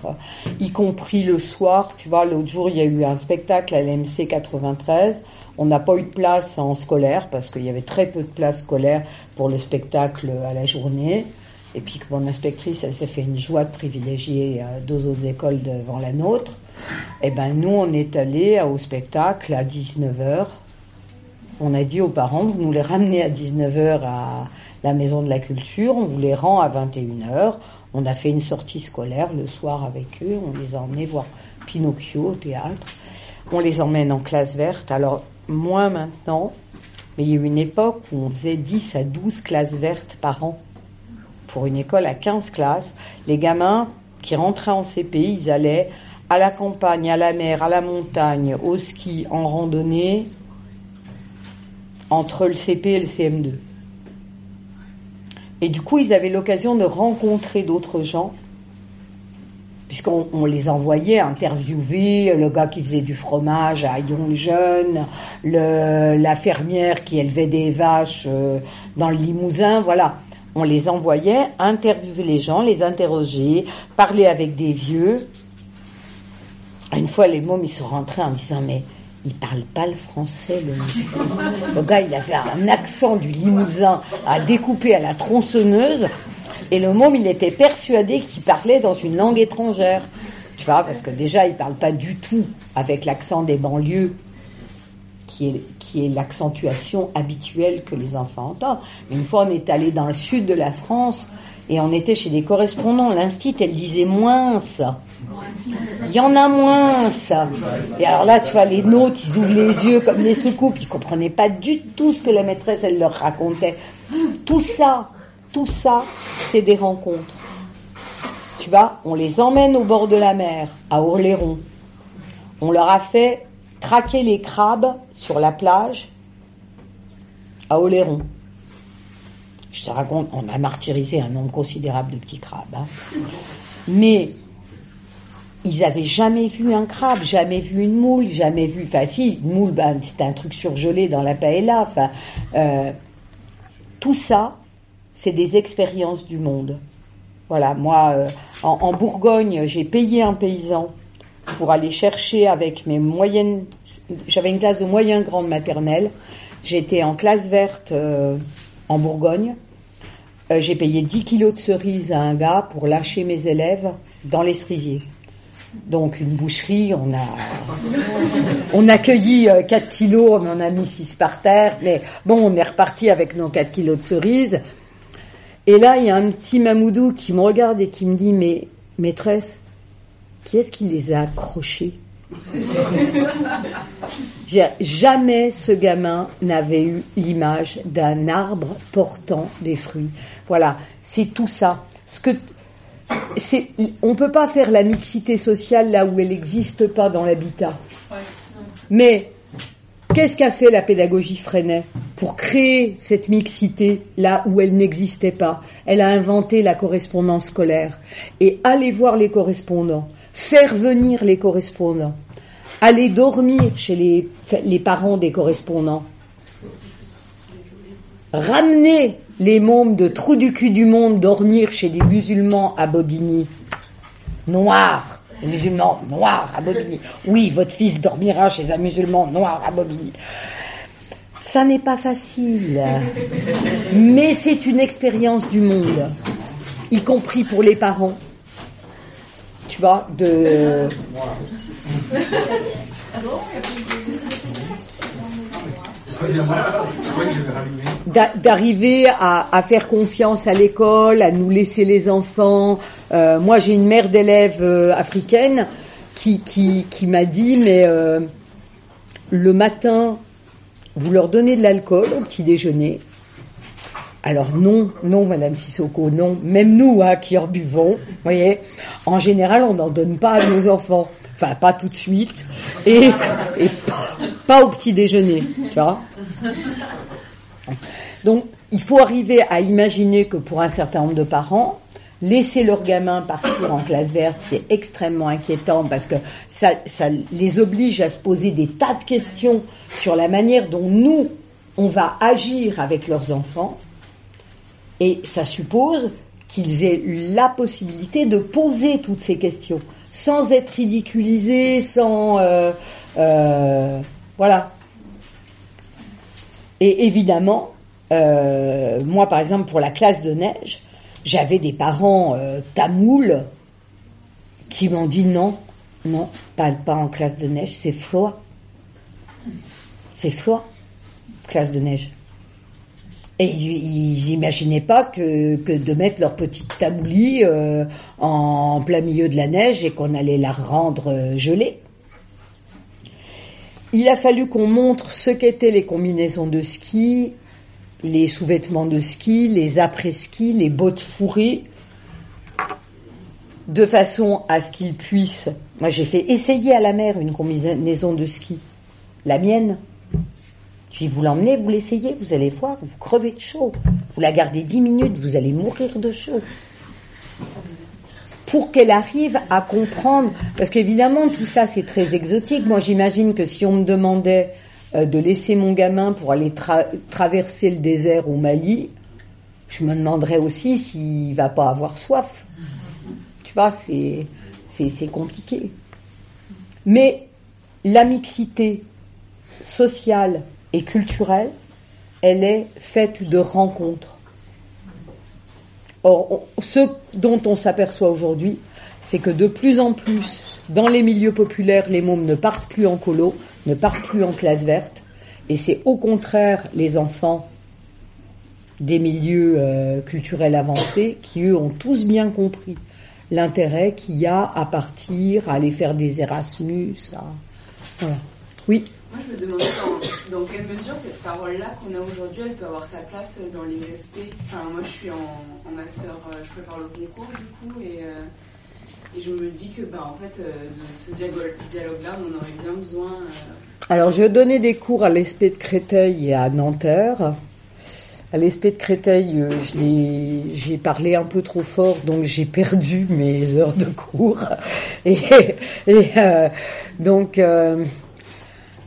y compris le soir. Tu vois, l'autre jour, il y a eu un spectacle à l'MC 93. On n'a pas eu de place en scolaire parce qu'il y avait très peu de place scolaire pour le spectacle à la journée. Et puis que mon inspectrice, elle s'est fait une joie de privilégier euh, deux autres écoles devant la nôtre. Et eh ben nous, on est allé au spectacle à 19h. On a dit aux parents, vous nous les ramenez à 19h à, la Maison de la Culture, on vous les rend à 21h. On a fait une sortie scolaire le soir avec eux, on les a emmenés voir Pinocchio au théâtre. On les emmène en classe verte, alors moins maintenant, mais il y a eu une époque où on faisait 10 à 12 classes vertes par an. Pour une école à 15 classes, les gamins qui rentraient en CP, ils allaient à la campagne, à la mer, à la montagne, au ski, en randonnée, entre le CP et le CM2. Et du coup, ils avaient l'occasion de rencontrer d'autres gens, puisqu'on les envoyait interviewer le gars qui faisait du fromage à Yongjun, le, la fermière qui élevait des vaches euh, dans le Limousin, voilà. On les envoyait interviewer les gens, les interroger, parler avec des vieux. Une fois, les mômes, ils sont rentrés en disant, mais il parle pas le français, le, le gars, il avait un accent du Limousin à découper à la tronçonneuse. Et le môme, il était persuadé qu'il parlait dans une langue étrangère. Tu vois, parce que déjà, il parle pas du tout avec l'accent des banlieues, qui est, qui est l'accentuation habituelle que les enfants entendent. Une fois, on est allé dans le sud de la France, et on était chez des correspondants. L'instit, elle disait moins ça. Il y en a moins ça. Et alors là, tu vois, les nôtres, ils ouvrent les yeux comme des soucoupes. Ils comprenaient pas du tout ce que la maîtresse, elle leur racontait. Tout ça, tout ça, c'est des rencontres. Tu vois, on les emmène au bord de la mer, à Orléron. On leur a fait traquer les crabes sur la plage à Oléron. Je te raconte, on a martyrisé un nombre considérable de petits crabes. Hein. Mais ils avaient jamais vu un crabe, jamais vu une moule, jamais vu. Enfin, si, une moule, ben, c'était un truc surgelé dans la paella. Euh, tout ça, c'est des expériences du monde. Voilà, moi, euh, en, Bourgogne, j'ai payé un paysan pour aller chercher avec mes moyennes. J'avais une classe de moyen grande maternelle. J'étais en classe verte euh, en Bourgogne. Euh, j'ai payé 10 kilos de cerises à un gars pour lâcher mes élèves dans les cerisiers. Donc une boucherie, on a on a accueilli 4 kilos, on en a mis 6 par terre, mais bon, on est reparti avec nos 4 kilos de cerises. Et là, il y a un petit mamoudou qui me regarde et qui me dit, mais maîtresse, qui est-ce qui les a accrochés? Jamais ce gamin n'avait eu l'image d'un arbre portant des fruits. Voilà, c'est tout ça. Ce que c'est, on peut pas faire la mixité sociale là où elle n'existe pas dans l'habitat. Mais qu'est-ce qu'a fait la pédagogie Freinet pour créer cette mixité là où elle n'existait pas? Elle a inventé la correspondance scolaire et aller voir les correspondants, faire venir les correspondants, aller dormir chez les, parents des correspondants, ramener les mômes de trou du cul du monde dormir chez des musulmans à Bobigny. Noirs, les musulmans noirs à Bobigny. Oui, votre fils dormira chez un musulman noir à Bobigny. Ça n'est pas facile, mais c'est une expérience du monde, y compris pour les parents. Tu vois, de d'arriver à, faire confiance à l'école, à nous laisser les enfants. Euh, moi, j'ai une mère d'élèves euh, africaine qui, qui, m'a dit, mais euh, le matin, vous leur donnez de l'alcool au petit déjeuner. Alors non, non, Madame Sissoko, non. Même nous, hein, qui en buvons, voyez, en général, on n'en donne pas à nos enfants. Enfin, pas tout de suite. Et, pas, au petit déjeuner, tu vois. Donc, il faut arriver à imaginer que pour un certain nombre de parents, laisser leurs gamins partir en classe verte, c'est extrêmement inquiétant parce que ça, ça les oblige à se poser des tas de questions sur la manière dont nous, on va agir avec leurs enfants. Et ça suppose qu'ils aient la possibilité de poser toutes ces questions sans être ridiculisés, sans euh, euh, voilà. Et évidemment, euh, moi par exemple pour la classe de neige, j'avais des parents tamouls qui m'ont dit non, non, pas en classe de neige, c'est froid. C'est froid, classe de neige. Et ils n'imaginaient pas que, de mettre leur petite tabouli euh, en plein milieu de la neige et qu'on allait la rendre euh, gelée. Il a fallu qu'on montre ce qu'étaient les combinaisons de ski, les sous-vêtements de ski, les après-ski, les bottes fourrées, de façon à ce qu'ils puissent. Moi, j'ai fait essayer à la mer une combinaison de ski, la mienne. Je vous l'emmenez, vous l'essayez, vous allez voir, vous crevez de chaud. Vous la gardez dix minutes, vous allez mourir de chaud. Pour qu'elle arrive à comprendre, parce qu'évidemment tout ça c'est très exotique. Moi j'imagine que si on me demandait euh, de laisser mon gamin pour aller traverser le désert au Mali, je me demanderais aussi s'il va pas avoir soif. Tu vois, c'est c'est compliqué. Mais la mixité sociale et culturelle, elle est faite de rencontres. Or, ce dont on s'aperçoit aujourd'hui, c'est que de plus en plus, dans les milieux populaires, les mômes ne partent plus en colo, ne partent plus en classe verte, et c'est au contraire les enfants des milieux euh, culturels avancés qui, eux, ont tous bien compris l'intérêt qu'il y a à partir, à aller faire des Erasmus. Voilà. Oui. Moi, je me demandais dans, quelle mesure cette parole-là qu'on a aujourd'hui, elle peut avoir sa place dans les SP. Enfin, moi, je suis en, master, euh, je prépare le concours, du coup, et, euh, et je me dis que, bah, en fait, euh, ce dialogue-là, on aurait bien besoin. Alors, je donné des cours à l'ESP de Créteil et à Nanterre. À l'ESP de Créteil, j'ai parlé un peu trop fort, donc j'ai perdu mes heures de cours. Et donc,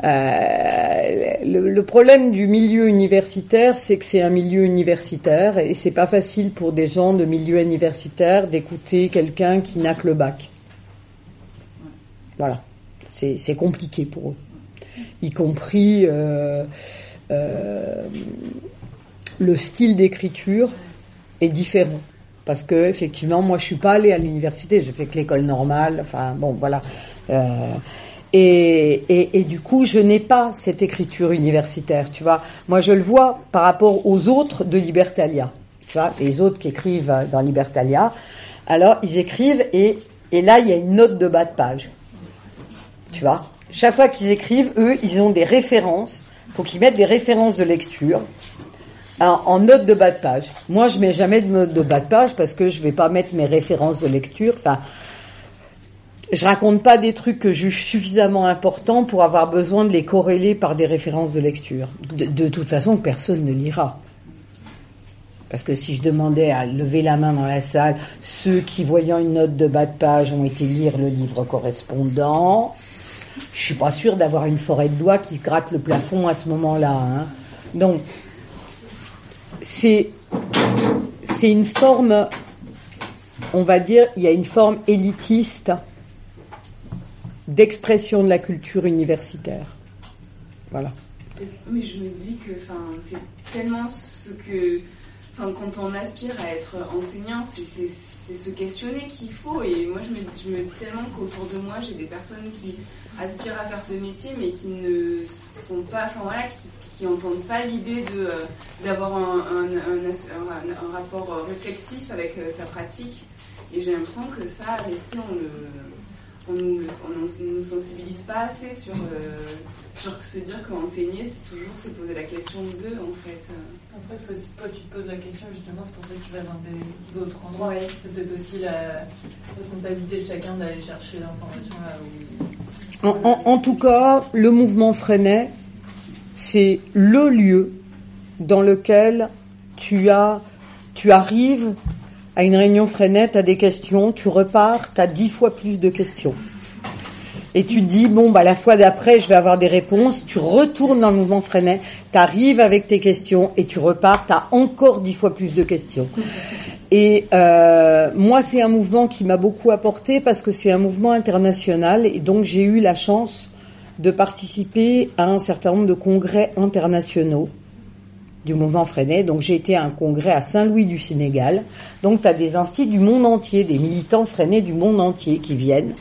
euh, le, problème du milieu universitaire, c'est que c'est un milieu universitaire et c'est pas facile pour des gens de milieu universitaire d'écouter quelqu'un qui n'a que le bac. Voilà, c'est compliqué pour eux, y compris. Euh, euh, le style d'écriture est différent. Parce que effectivement, moi, je suis pas allée à l'université, j'ai fait que l'école normale. Enfin, bon, voilà. Et, et, et, du coup, je n'ai pas cette écriture universitaire, tu vois. Moi, je le vois par rapport aux autres de Libertalia. Tu vois, les autres qui écrivent dans Libertalia. Alors, ils écrivent et, et là, il y a une note de bas de page. Tu vois. Chaque fois qu'ils écrivent, eux, ils ont des références. Faut qu'ils mettent des références de lecture en note de bas de page. Moi, je mets jamais de note de bas de page parce que je vais pas mettre mes références de lecture. Enfin, je raconte pas des trucs que je juge suffisamment importants pour avoir besoin de les corréler par des références de lecture. De, toute façon, personne ne lira. Parce que si je demandais à lever la main dans la salle, ceux qui, voyant une note de bas de page, ont été lire le livre correspondant, je suis pas sûr d'avoir une forêt de doigts qui gratte le plafond à ce moment-là. Hein. Donc, c'est c'est une forme, on va dire, il y a une forme élitiste d'expression de la culture universitaire. Voilà. Mais je me dis que c'est tellement ce que, quand on aspire à être enseignant, c'est se questionner qu'il faut. Et moi, je me, je me dis tellement qu'autour de moi, j'ai des personnes qui aspirent à faire ce métier, mais qui ne sont pas, enfin voilà, qui, n'entendent pas l'idée euh, d'avoir un, un, un, rapport euh, réflexif avec euh, sa pratique. Et j'ai l'impression que ça, l'esprit, on le on nous, on nous sensibilise pas assez sur, euh, sur se dire qu'enseigner, c'est toujours se poser la question d'eux, en fait. Après, toi, tu te poses la question, justement, c'est pour ça que tu vas dans des autres endroits. C'est peut-être aussi la responsabilité de chacun d'aller chercher l'information là où... En, en, tout cas, le mouvement Freinet, c'est le lieu dans lequel tu as, tu arrives à une réunion Freinet, tu as des questions, tu repars, tu as dix fois plus de questions. Et tu te dis, bon, bah, la fois d'après, je vais avoir des réponses, tu retournes dans le mouvement Freinet, tu arrives avec tes questions et tu repars, tu as encore dix fois plus de questions. Et euh, moi, c'est un mouvement qui m'a beaucoup apporté parce que c'est un mouvement international et donc j'ai eu la chance de participer à un certain nombre de congrès internationaux du mouvement Freinet. Donc j'ai été à un congrès à Saint-Louis du Sénégal. Donc tu as des instituts du monde entier, des militants Freinet du monde entier qui viennent.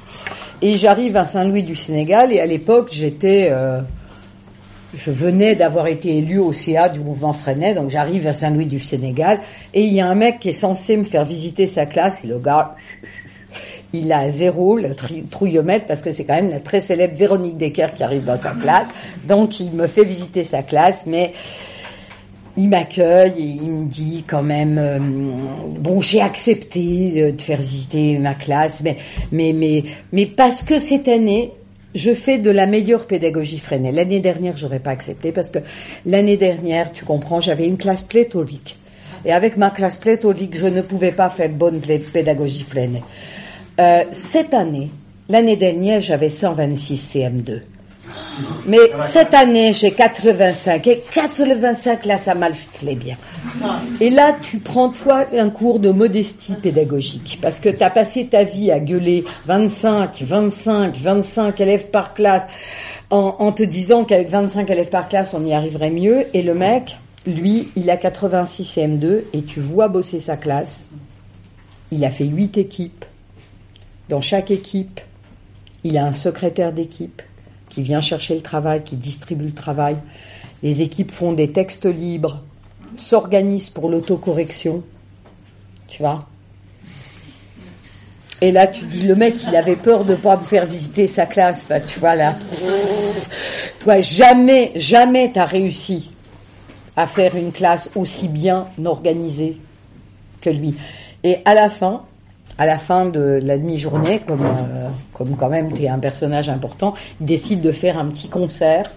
Et j'arrive à Saint-Louis du Sénégal et à l'époque j'étais... Euh, je venais d'avoir été élu au CA du mouvement Freinet, donc j'arrive à Saint-Louis du Sénégal, et il y a un mec qui est censé me faire visiter sa classe, et le gars, il a zéro, le trouillomètre, parce que c'est quand même la très célèbre Véronique Decker qui arrive dans sa classe, donc il me fait visiter sa classe, mais il m'accueille et il me dit quand même euh, bon j'ai accepté de faire visiter ma classe mais mais mais mais parce que cette année je fais de la meilleure pédagogie freinée. L'année dernière, j'aurais pas accepté parce que l'année dernière, tu comprends, j'avais une classe pléthorique. Et avec ma classe pléthorique, je ne pouvais pas faire bonne pédagogie freinée. Euh, cette année, l'année dernière, j'avais 126 CM2. Mais cette année, j'ai 85. Et 85, là, ça m'a fait bien. Et là, tu prends, toi, un cours de modestie pédagogique. Parce que tu as passé ta vie à gueuler 25, 25, 25 élèves par classe, en, en te disant qu'avec 25 élèves par classe, on y arriverait mieux. Et le mec, lui, il a 86 CM2, et tu vois bosser sa classe. Il a fait 8 équipes. Dans chaque équipe, il a un secrétaire d'équipe qui vient chercher le travail, qui distribue le travail. Les équipes font des textes libres, s'organisent pour l'autocorrection. Tu vois Et là, tu dis, le mec, il avait peur de pas me faire visiter sa classe. tu vois, là. Toi, jamais, jamais t'as réussi à faire une classe aussi bien organisée que lui. Et à la fin, à la fin de la demi-journée, comme, euh, quand même tu es un personnage important, il décide de faire un petit concert.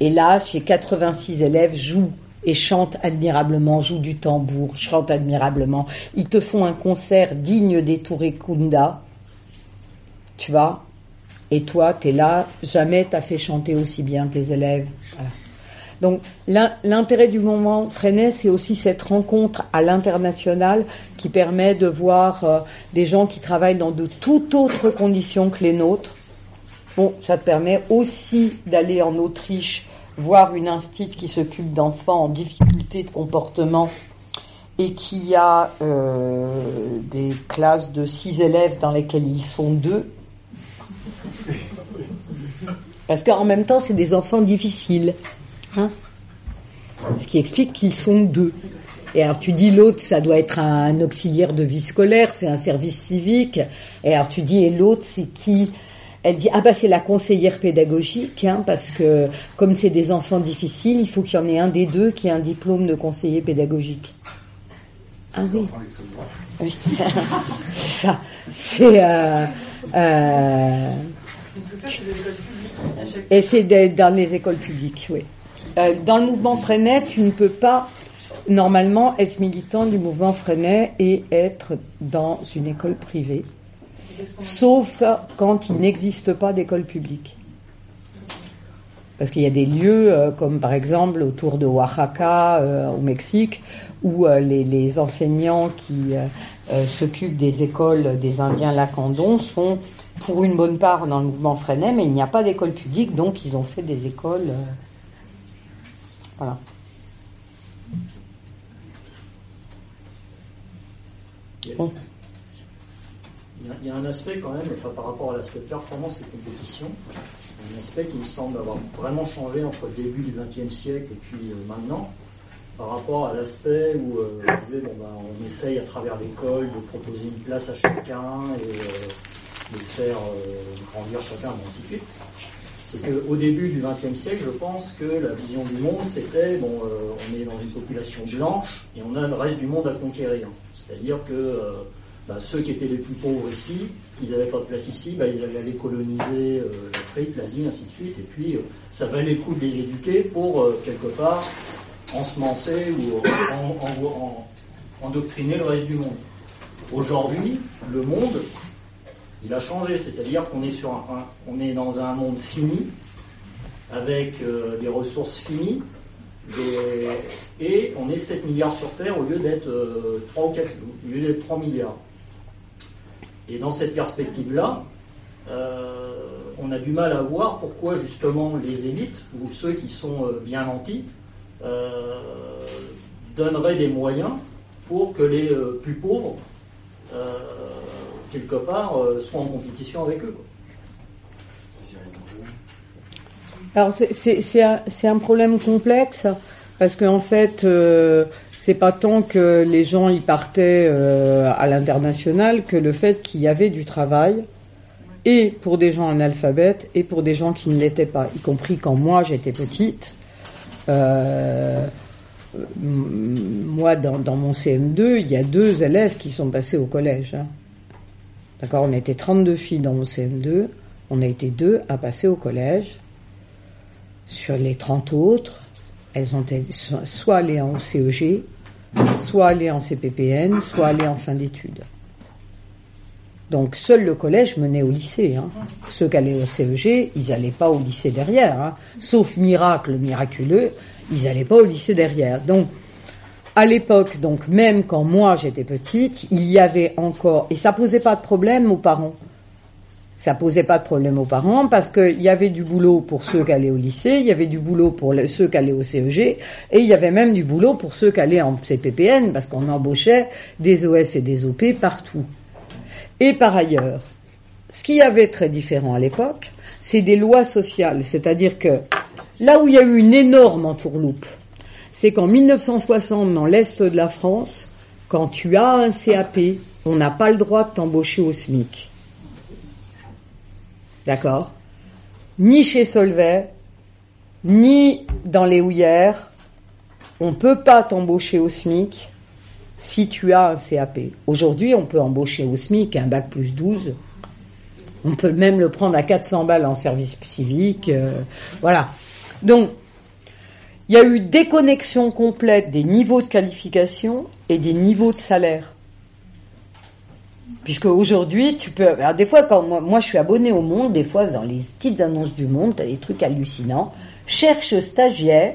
Et là, chez 86 élèves, jouent et chantent admirablement, jouent du tambour, chantent admirablement. Ils te font un concert digne des Touré Kunda, tu vois? Et toi, tu es là, jamais t'as fait chanter aussi bien tes élèves. Donc l'intérêt du moment Freinet, c'est aussi cette rencontre à l'international qui permet de voir euh, des gens qui travaillent dans de toutes autres conditions que les nôtres. Bon, ça te permet aussi d'aller en Autriche voir une institut qui s'occupe d'enfants en difficulté de comportement et qui a euh, des classes de six élèves dans lesquelles ils sont deux. Parce qu'en même temps, c'est des enfants difficiles. Hein Ce qui explique qu'ils sont deux. Et alors tu dis l'autre, ça doit être un, auxiliaire de vie scolaire, c'est un service civique. Et alors tu dis, et l'autre, c'est qui? Elle dit, ah bah c'est la conseillère pédagogique, hein, parce que comme c'est des enfants difficiles, il faut qu'il y en ait un des deux qui ait un diplôme de conseiller pédagogique. Ah oui. ça, c'est... Euh, euh, et c'est dans les écoles publiques, oui. Euh, dans le mouvement Freinet, tu ne peux pas normalement être militant du mouvement Freinet et être dans une école privée, sauf quand il n'existe pas d'école publique. Parce qu'il y a des lieux, euh, comme par exemple autour de Oaxaca, euh, au Mexique, où euh, les, enseignants qui s'occupent des écoles des Indiens lacandons sont pour une bonne part dans le mouvement Freinet, mais il n'y a pas d'école publique, donc ils ont fait des écoles. Voilà. Il y, a, un aspect quand même, enfin, par rapport à l'aspect performance et compétition, un aspect qui me semble avoir vraiment changé entre le début du XXe siècle et puis euh, maintenant, par rapport à l'aspect où euh, ben, on essaye à travers l'école de proposer une place à chacun et euh, de faire grandir chacun, et ainsi de. C'est qu'au début du XXe siècle, je pense que la vision du monde, c'était, on est dans une population blanche et on a le reste du monde à conquérir. C'est-à-dire que bah, ceux qui étaient les plus pauvres ici, s'ils n'avaient pas de place ici, bah, ils allaient aller coloniser euh, l'Afrique, l'Asie, ainsi de suite. Et puis, euh, ça valait le coup de les éduquer pour, euh, quelque part, ensemencer ou endoctriner le reste du monde. Aujourd'hui, le monde, il a changé. C'est-à-dire qu'on est, sur un, on est dans un monde fini, avec des ressources finies, et on est 7 milliards sur Terre au lieu d'être 3 ou 4, au lieu d'être 3 milliards. Et dans cette perspective-là, euh, on a du mal à voir pourquoi justement les élites, ou ceux qui sont euh, bien nantis, euh, donneraient des moyens pour que les plus pauvres, quelque part, soient en compétition avec eux. Alors c'est un, un, problème complexe parce qu'en fait, c'est pas tant que les gens y partaient euh, à l'international que le fait qu'il y avait du travail et pour des gens analphabètes et pour des gens qui ne l'étaient pas, y compris quand moi j'étais petite. Euh, moi, dans, mon CM2, il y a deux élèves qui sont passés au collège. Hein. On était 32 filles dans mon CM2. On a été deux à passer au collège. Sur les 30 autres, elles ont soit allées en CEG, soit aller en CPPN, soit aller en fin d'études. Donc seul le collège menait au lycée. Hein. Ceux qui allaient au CEG, ils n'allaient pas au lycée derrière. Hein. Sauf miracle miraculeux, ils n'allaient pas au lycée derrière. Donc à l'époque, donc même quand moi j'étais petite, il y avait encore, et ça posait pas de problème aux parents. Ça posait pas de problème aux parents parce qu'il y avait du boulot pour ceux qui allaient au lycée, il y avait du boulot pour ceux qui allaient au CEG, et il y avait même du boulot pour ceux qui allaient en CPPN parce qu'on embauchait des OS et des OP partout. Et par ailleurs, ce qui y avait très différent à l'époque, c'est des lois sociales, c'est-à-dire que là où il y a eu une énorme entourloupe, c'est qu'en 1960, dans l'Est de la France, quand tu as un CAP, on n'a pas le droit de t'embaucher au SMIC. D'accord? Ni chez Solvay, ni dans les houillères, on ne peut pas t'embaucher au SMIC si tu as un CAP. Aujourd'hui, on peut embaucher au SMIC un bac plus 12. On peut même le prendre à 400 balles en service civique. Euh, voilà. Donc, il y a eu déconnexion complète des niveaux de qualification et des niveaux de salaire. Puisque aujourd'hui, tu peux. Alors des fois, quand moi, moi, je suis abonné au Monde, des fois dans les petites annonces du Monde, t'as des trucs hallucinants. Cherche stagiaire.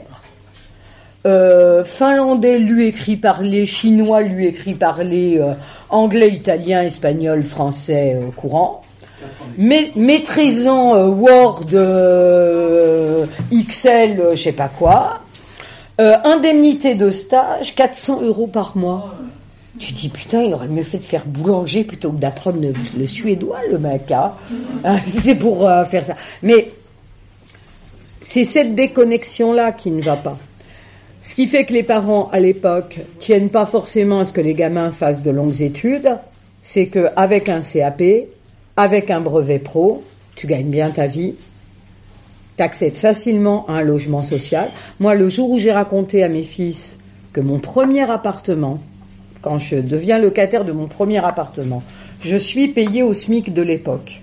Euh, finlandais lui écrit parler, chinois lui écrit parler, euh, anglais, italien, espagnol, français euh, courant. Maîtrisant euh, Word, euh, Excel, je sais pas quoi, indemnité de stage, 400 euros par mois. Tu dis putain, il aurait mieux fait de faire boulanger plutôt que d'apprendre le, suédois, le mec. Hein. c'est pour faire ça. Mais c'est cette déconnexion-là qui ne va pas. Ce qui fait que les parents, à l'époque, tiennent pas forcément à ce que les gamins fassent de longues études, c'est qu'avec un CAP, avec un brevet pro, tu gagnes bien ta vie, tu accèdes facilement à un logement social. Moi, le jour où j'ai raconté à mes fils que mon premier appartement, quand je deviens locataire de mon premier appartement, je suis payé au SMIC de l'époque.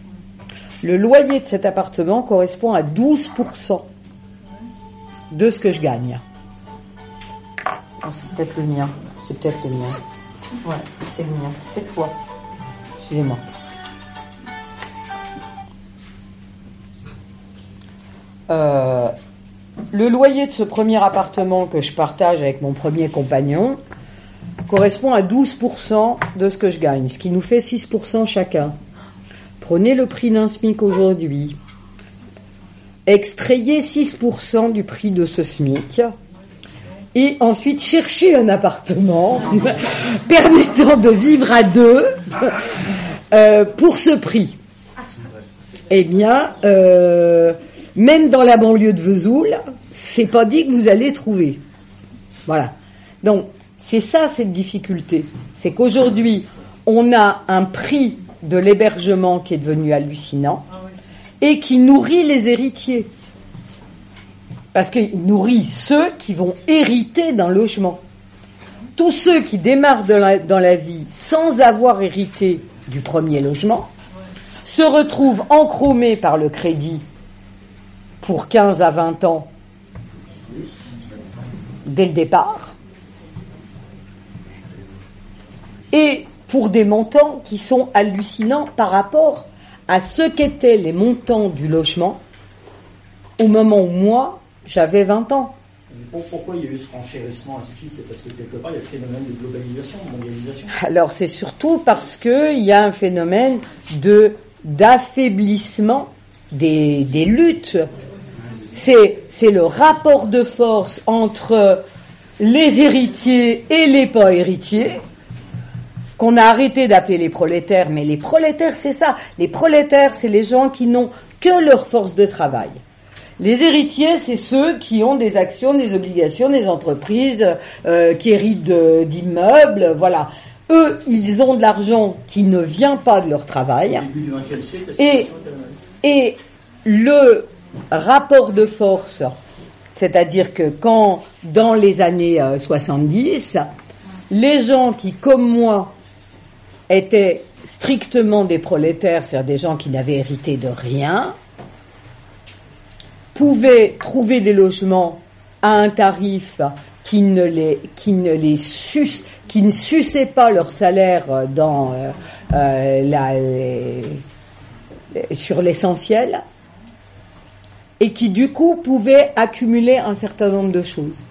Le loyer de cet appartement correspond à 12% de ce que je gagne. Ah, c'est peut-être le mien. C'est peut-être le mien. Ouais, c'est le mien. C'est toi. Excusez-moi. Euh, le loyer de ce premier appartement que je partage avec mon premier compagnon correspond à 12% de ce que je gagne, ce qui nous fait 6% chacun. Prenez le prix d'un SMIC aujourd'hui. Extrayez 6% du prix de ce SMIC et ensuite chercher un appartement permettant de vivre à deux euh, pour ce prix. Eh bien, euh, même dans la banlieue de Vesoul, c'est pas dit que vous allez trouver. Voilà. Donc, c'est ça cette difficulté. C'est qu'aujourd'hui, on a un prix de l'hébergement qui est devenu hallucinant et qui nourrit les héritiers parce qu'il nourrit ceux qui vont hériter d'un logement. Tous ceux qui démarrent dans la vie sans avoir hérité du premier logement se retrouvent encromés par le crédit pour 15 à 20 ans dès le départ et pour des montants qui sont hallucinants par rapport à ce qu'étaient les montants du logement au moment où moi j'avais 20 ans. Pourquoi il y a eu ce renchérissement C'est parce que quelque part il y a le phénomène de globalisation, de mondialisation. Alors c'est surtout parce qu'il y a un phénomène de d'affaiblissement des, des luttes. C'est c'est le rapport de force entre les héritiers et les pas héritiers qu'on a arrêté d'appeler les prolétaires, mais les prolétaires c'est ça. Les prolétaires c'est les gens qui n'ont que leur force de travail. Les héritiers, c'est ceux qui ont des actions, des obligations, des entreprises, euh, qui héritent d'immeubles, voilà. Eux, ils ont de l'argent qui ne vient pas de leur travail. Et, et le rapport de force, c'est-à-dire que quand, dans les années 70, euh, les gens qui, comme moi, étaient strictement des prolétaires, c'est-à-dire des gens qui n'avaient hérité de rien, pouvaient trouver des logements à un tarif qui ne les qui suçait pas leur salaire euh, euh, sur l'essentiel et qui du coup pouvaient accumuler un certain nombre de choses.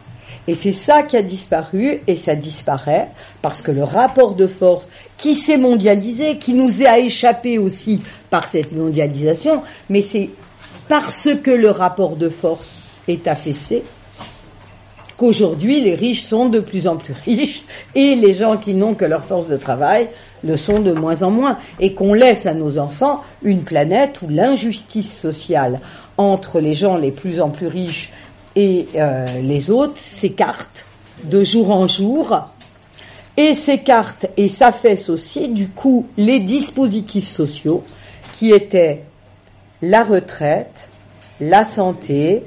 Et c'est ça qui a disparu et ça disparaît parce que le rapport de force qui s'est mondialisé, qui nous a échappé aussi par cette mondialisation, mais c'est parce que le rapport de force est affaissé, qu'aujourd'hui les riches sont de plus en plus riches et les gens qui n'ont que leur force de travail le sont de moins en moins et qu'on laisse à nos enfants une planète où l'injustice sociale entre les gens les plus en plus riches et euh, les autres s'écarte de jour en jour et s'écarte et s'affaisse aussi du coup les dispositifs sociaux qui étaient la retraite, la santé,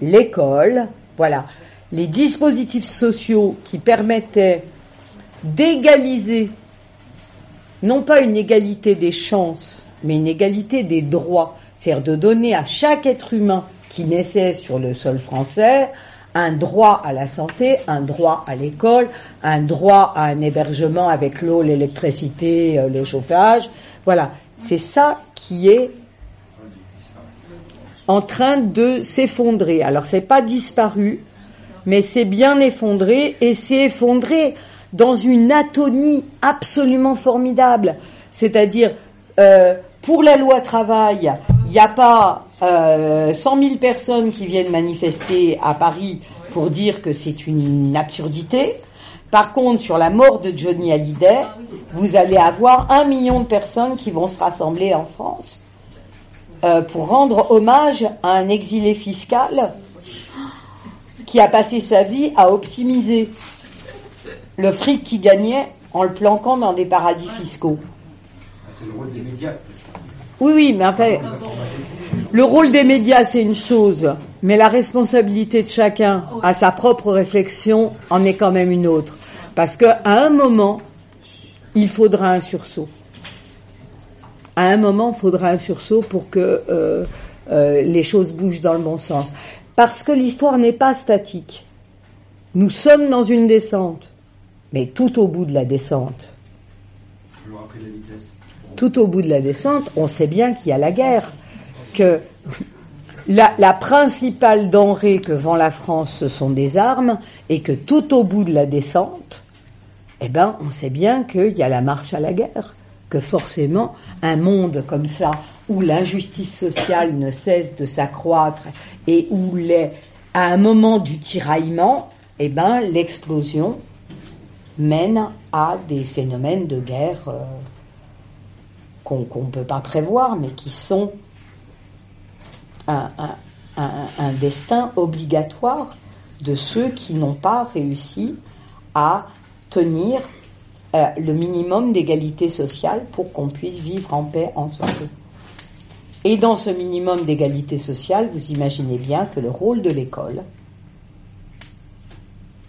l'école, voilà, les dispositifs sociaux qui permettaient d'égaliser, non pas une égalité des chances, mais une égalité des droits, c'est-à-dire de donner à chaque être humain qui naissait sur le sol français un droit à la santé, un droit à l'école, un droit à un hébergement avec l'eau, l'électricité, euh, le chauffage. Voilà, c'est ça qui est en train de s'effondrer. Alors c'est pas disparu, mais c'est bien effondré et c'est effondré dans une atonie absolument formidable. C'est-à-dire, euh, pour la loi travail, il n'y a pas euh, 100 000 personnes qui viennent manifester à Paris pour dire que c'est une absurdité. Par contre, sur la mort de Johnny Hallyday, vous allez avoir un million de personnes qui vont se rassembler en France euh, pour rendre hommage à un exilé fiscal qui a passé sa vie à optimiser le fric qu'il gagnait en le planquant dans des paradis fiscaux. C'est le rôle des médias. Oui, oui, mais enfin, le rôle des médias, c'est une chose, mais la responsabilité de chacun à sa propre réflexion en est quand même une autre. Parce qu'à un moment, il faudra un sursaut. À un moment, il faudra un sursaut pour que euh, euh, les choses bougent dans le bon sens. Parce que l'histoire n'est pas statique. Nous sommes dans une descente, mais tout au bout de la descente, tout au bout de la descente, on sait bien qu'il y a la guerre, que la, principale denrée que vend la France, ce sont des armes, et que tout au bout de la descente, eh ben, on sait bien qu'il y a la marche à la guerre, que forcément, un monde comme ça, où l'injustice sociale ne cesse de s'accroître et où les, à un moment du tiraillement, eh ben, l'explosion mène à des phénomènes de guerre euh, qu'on ne peut pas prévoir, mais qui sont un, destin obligatoire de ceux qui n'ont pas réussi à tenir euh, le minimum d'égalité sociale pour qu'on puisse vivre en paix ensemble. Et dans ce minimum d'égalité sociale, vous imaginez bien que le rôle de l'école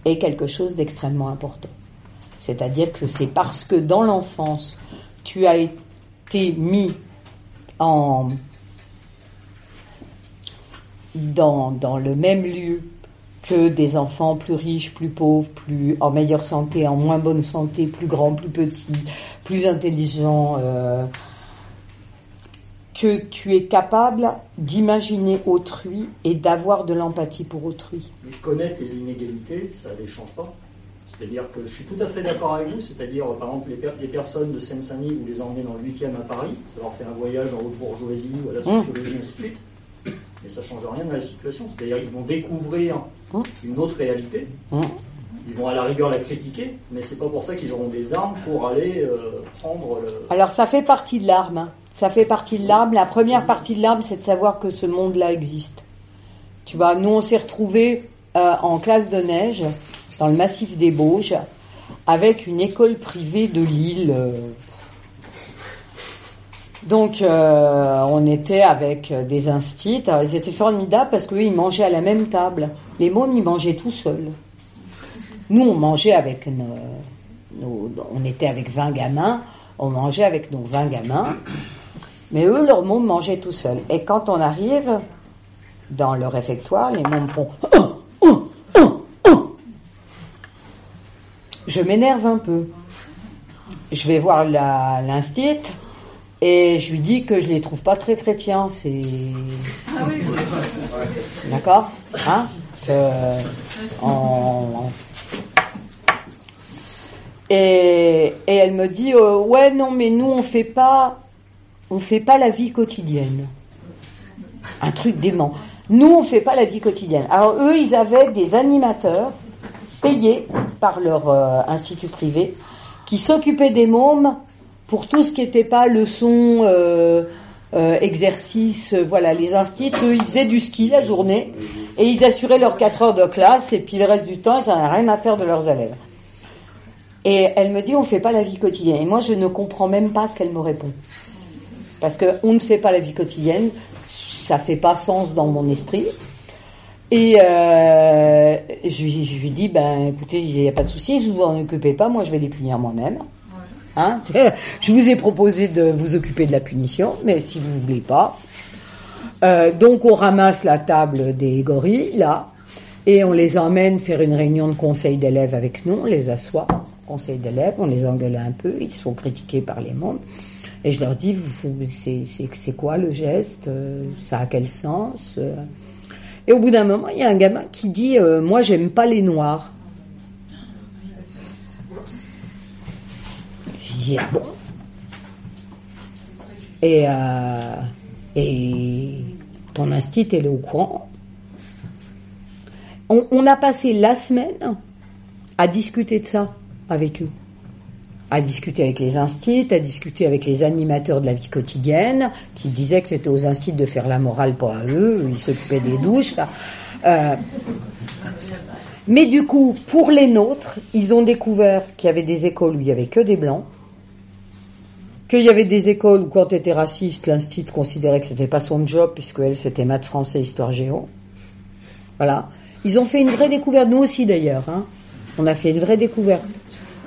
est quelque chose d'extrêmement important. C'est-à-dire que c'est parce que dans l'enfance, tu as été mis en, dans, dans le même lieu que des enfants plus riches, plus pauvres, plus en meilleure santé, en moins bonne santé, plus grands, plus petits, plus intelligents, euh, que tu es capable d'imaginer autrui et d'avoir de l'empathie pour autrui. Mais connaître les inégalités, ça ne les change pas. C'est-à-dire que je suis tout à fait d'accord avec vous, c'est-à-dire par exemple les, per les personnes de Seine-Saint-Denis, vous les emmenez dans le 8e à Paris, ça leur fait un voyage en haute bourgeoisie ou à la sociologie, mmh. ainsi de suite mais ça ne change rien à la situation. C'est-à-dire qu'ils vont découvrir mmh. une autre réalité. Mmh. Ils vont à la rigueur la critiquer, mais c'est pas pour ça qu'ils auront des armes pour aller euh, prendre le... Alors ça fait partie de l'arme. Hein. Ça fait partie de l'arme. La première partie de l'arme, c'est de savoir que ce monde-là existe. Tu vois, nous on s'est retrouvés euh, en classe de neige dans le massif des Bauges avec une école privée de Lille. Donc euh, on était avec des instits, ils étaient formidables parce qu'eux ils mangeaient à la même table. Les mômes ils mangeaient tout seuls. Nous on mangeait avec nos, nos, on était avec 20 gamins, on mangeait avec nos 20 gamins, mais eux leurs mômes mangeaient tout seuls. Et quand on arrive dans le réfectoire, les mômes font oh, oh, oh, oh. Je m'énerve un peu. Je vais voir l'instit et je lui dis que je les trouve pas très chrétiens, c'est. D'accord Hein en... et, et, elle me dit euh, ouais non mais nous on fait pas on fait pas la vie quotidienne. Un truc dément. Nous on fait pas la vie quotidienne. Alors eux ils avaient des animateurs payés par leur euh, institut privé qui s'occupaient des mômes pour tout ce qui n'était pas leçon, euh, euh, exercice, euh, voilà, les instits, eux, ils faisaient du ski la journée et ils assuraient leurs 4 heures de classe et puis le reste du temps, ils n'en avaient rien à faire de leurs élèves. Et elle me dit, on ne fait pas la vie quotidienne. Et moi, je ne comprends même pas ce qu'elle me répond. Parce que on ne fait pas la vie quotidienne, ça fait pas sens dans mon esprit. Et euh, je, lui, je lui dis, ben écoutez, il n'y a pas de souci, vous vous en occupez pas, moi je vais les punir moi-même. Hein je vous ai proposé de vous occuper de la punition, mais si vous voulez pas. Euh, donc on ramasse la table des gorilles, là, et on les emmène faire une réunion de conseil d'élèves avec nous, on les assoit, conseil d'élèves, on les engueule un peu, ils sont critiqués par les membres. Et je leur dis, c'est quoi le geste? Ça a quel sens? Et au bout d'un moment, il y a un gamin qui dit, euh, moi j'aime pas les noirs. Ah bon? Et, euh, et ton instit, elle est au courant. On a passé la semaine à discuter de ça avec eux à discuter avec les instits, à discuter avec les animateurs de la vie quotidienne, qui disaient que c'était aux instits de faire la morale pour eux, ils s'occupaient des douches. Euh, mais du coup, pour les nôtres, ils ont découvert qu'il y avait des écoles où il y avait que des blancs, qu'il y avait des écoles où quand tu étais raciste, l'instit considérait que c'était pas son job puisque elle c'était maths français, histoire géo. Voilà. Ils ont fait une vraie découverte, nous aussi d'ailleurs. Hein. On a fait une vraie découverte.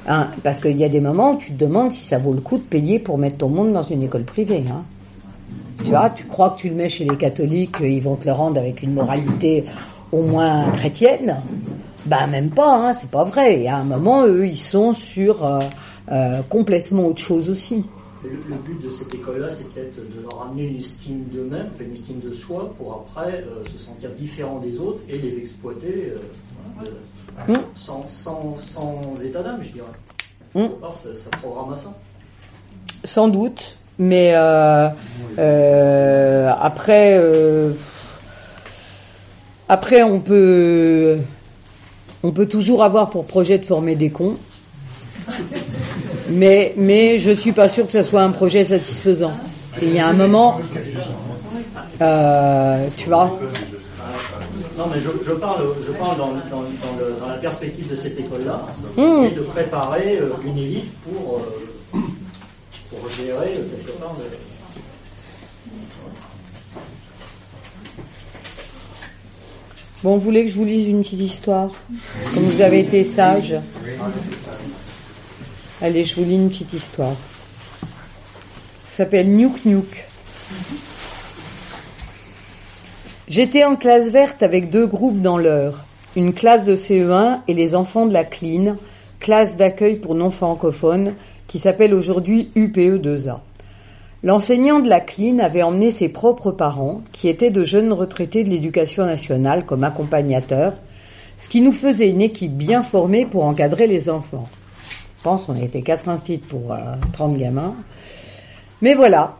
Hein, parce qu'il y a des moments où tu te demandes si ça vaut le coup de payer pour mettre ton monde dans une école privée. Hein. Tu vois, tu crois que tu le mets chez les catholiques, ils vont te le rendre avec une moralité au moins chrétienne? Ben même pas, hein, c'est pas vrai. Et à un moment, eux, ils sont sur euh, euh, complètement autre chose aussi. Le, but de cette école-là, c'est peut-être de leur amener une estime d'eux-mêmes, une estime de soi, pour après euh, se sentir différent des autres et les exploiter. Mmh. Sans, sans, sans, état d'âme, je dirais. Mmh. Ça, ça, programme à ça. Sans doute, mais euh, euh, après, euh, après on peut, on peut toujours avoir pour projet de former des cons, mais mais je suis pas sûr que ce soit un projet satisfaisant. Il y a un moment, tu vois. Non, mais je, je parle, je parle dans, dans, dans, le, dans la perspective de cette école-là, mmh. et de préparer euh, une élite pour, euh, pour gérer euh, quelque part. De... Bon, vous voulez que je vous lise une petite histoire Comme vous avez été sage? Allez, je vous lis une petite histoire. Ça s'appelle Nuk Nuk. J'étais en classe verte avec deux groupes dans l'heure, une classe de CE1 et les enfants de la CLIN, classe d'accueil pour non francophones, qui s'appelle aujourd'hui UPE2A. L'enseignant de la CLIN avait emmené ses propres parents, qui étaient de jeunes retraités de l'éducation nationale, comme accompagnateurs, ce qui nous faisait une équipe bien formée pour encadrer les enfants. Je pense qu'on était quatre instituts pour 30 euh, gamins. Mais voilà,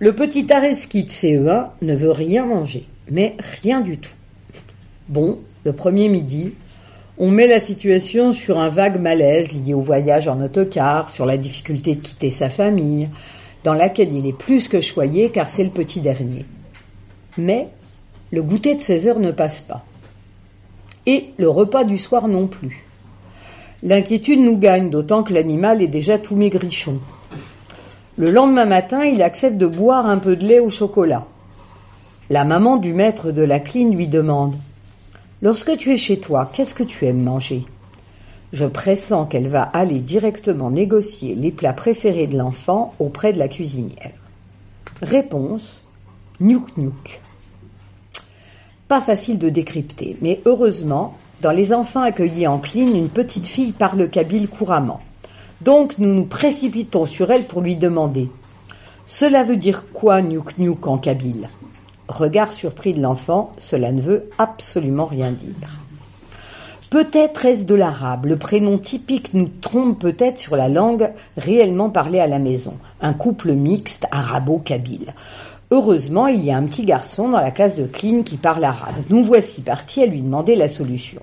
le petit Areski de CE1 ne veut rien manger mais rien du tout. Bon, le premier midi, on met la situation sur un vague malaise lié au voyage en autocar, sur la difficulté de quitter sa famille, dans laquelle il est plus que choyé car c'est le petit dernier. Mais le goûter de 16 heures ne passe pas. Et le repas du soir non plus. L'inquiétude nous gagne, d'autant que l'animal est déjà tout maigrichon. Le lendemain matin, il accepte de boire un peu de lait au chocolat. La maman du maître de la cline lui demande Lorsque tu es chez toi, qu'est-ce que tu aimes manger? Je pressens qu'elle va aller directement négocier les plats préférés de l'enfant auprès de la cuisinière. Réponse Nyouk Nyouk. Pas facile de décrypter, mais heureusement, dans les enfants accueillis en cline, une petite fille parle kabyle couramment. Donc nous nous précipitons sur elle pour lui demander Cela veut dire quoi Nyouk Nyouk en kabyle? Regard surpris de l'enfant, cela ne veut absolument rien dire. Peut-être est-ce de l'arabe. Le prénom typique nous trompe peut-être sur la langue réellement parlée à la maison. Un couple mixte arabo-kabyle. Heureusement, il y a un petit garçon dans la classe de clean qui parle arabe. Nous voici partis à lui demander la solution.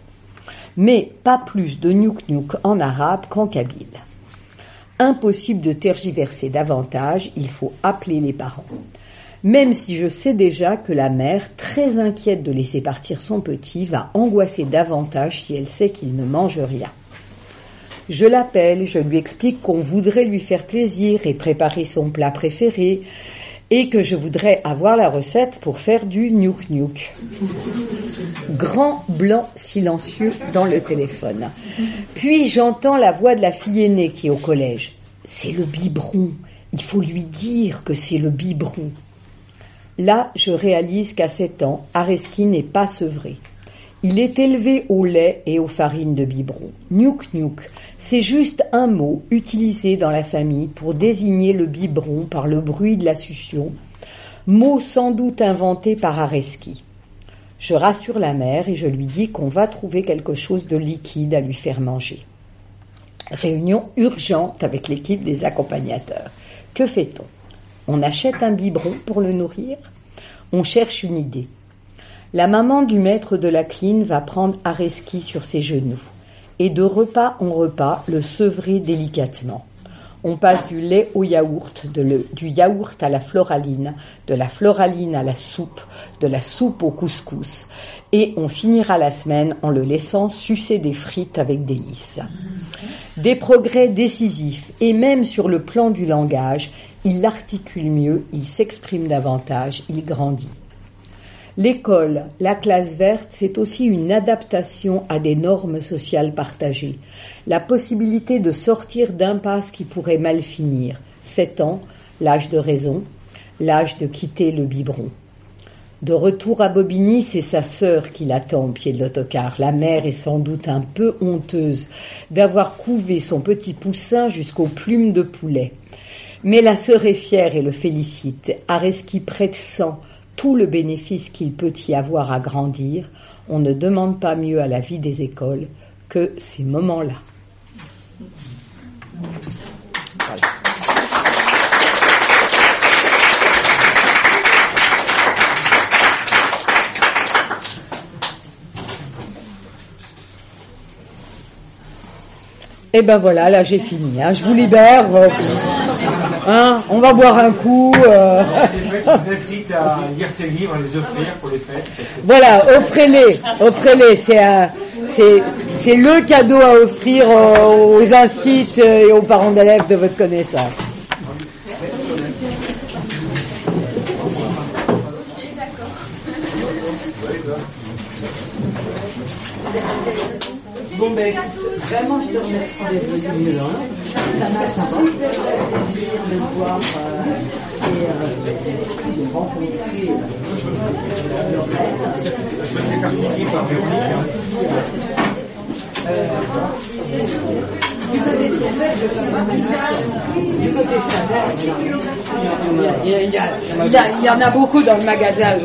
Mais pas plus de nyouk nyouk en arabe qu'en kabyle. Impossible de tergiverser davantage, il faut appeler les parents même si je sais déjà que la mère, très inquiète de laisser partir son petit, va angoisser davantage si elle sait qu'il ne mange rien. Je l'appelle, je lui explique qu'on voudrait lui faire plaisir et préparer son plat préféré, et que je voudrais avoir la recette pour faire du nyouk nyouk. Grand blanc silencieux dans le téléphone. Puis j'entends la voix de la fille aînée qui est au collège. C'est le biberon. Il faut lui dire que c'est le biberon. Là, je réalise qu'à 7 ans, Areski n'est pas sevré. Il est élevé au lait et aux farines de biberon. Nyouk nyouk, c'est juste un mot utilisé dans la famille pour désigner le biberon par le bruit de la succion, mot sans doute inventé par Areski. Je rassure la mère et je lui dis qu'on va trouver quelque chose de liquide à lui faire manger. Réunion urgente avec l'équipe des accompagnateurs. Que fait-on? On achète un biberon pour le nourrir On cherche une idée. La maman du maître de la cline va prendre Areski sur ses genoux et de repas en repas le sevrer délicatement. On passe du lait au yaourt, du yaourt à la floraline, de la floraline à la soupe, de la soupe au couscous, et on finira la semaine en le laissant sucer des frites avec délice. Des progrès décisifs, et même sur le plan du langage, il articule mieux, il s'exprime davantage, il grandit. L'école, la classe verte, c'est aussi une adaptation à des normes sociales partagées. La possibilité de sortir d'impasse qui pourrait mal finir. Sept ans, l'âge de raison, l'âge de quitter le biberon. De retour à Bobigny, c'est sa sœur qui l'attend au pied de l'autocar. La mère est sans doute un peu honteuse d'avoir couvé son petit poussin jusqu'aux plumes de poulet. Mais la sœur est fière et le félicite. Areski sang tout le bénéfice qu'il peut y avoir à grandir, on ne demande pas mieux à la vie des écoles que ces moments-là. Et eh ben voilà, là j'ai fini. Hein. Je vous libère. Hein on va boire un coup. Euh... Je à lire ces livres, à les offrir pour les fêtes. Voilà, offrez-les, offrez-les. C'est c'est, c'est le cadeau à offrir aux instits et aux parents d'élèves de votre connaissance. Bon ben, vraiment je te remercie d'être venu là. Ça m'a sympa. plaisir de voir euh, et euh, de rencontrer Je par. Du côté du côté de il y, a, il, y a, il y en a beaucoup dans le magasin.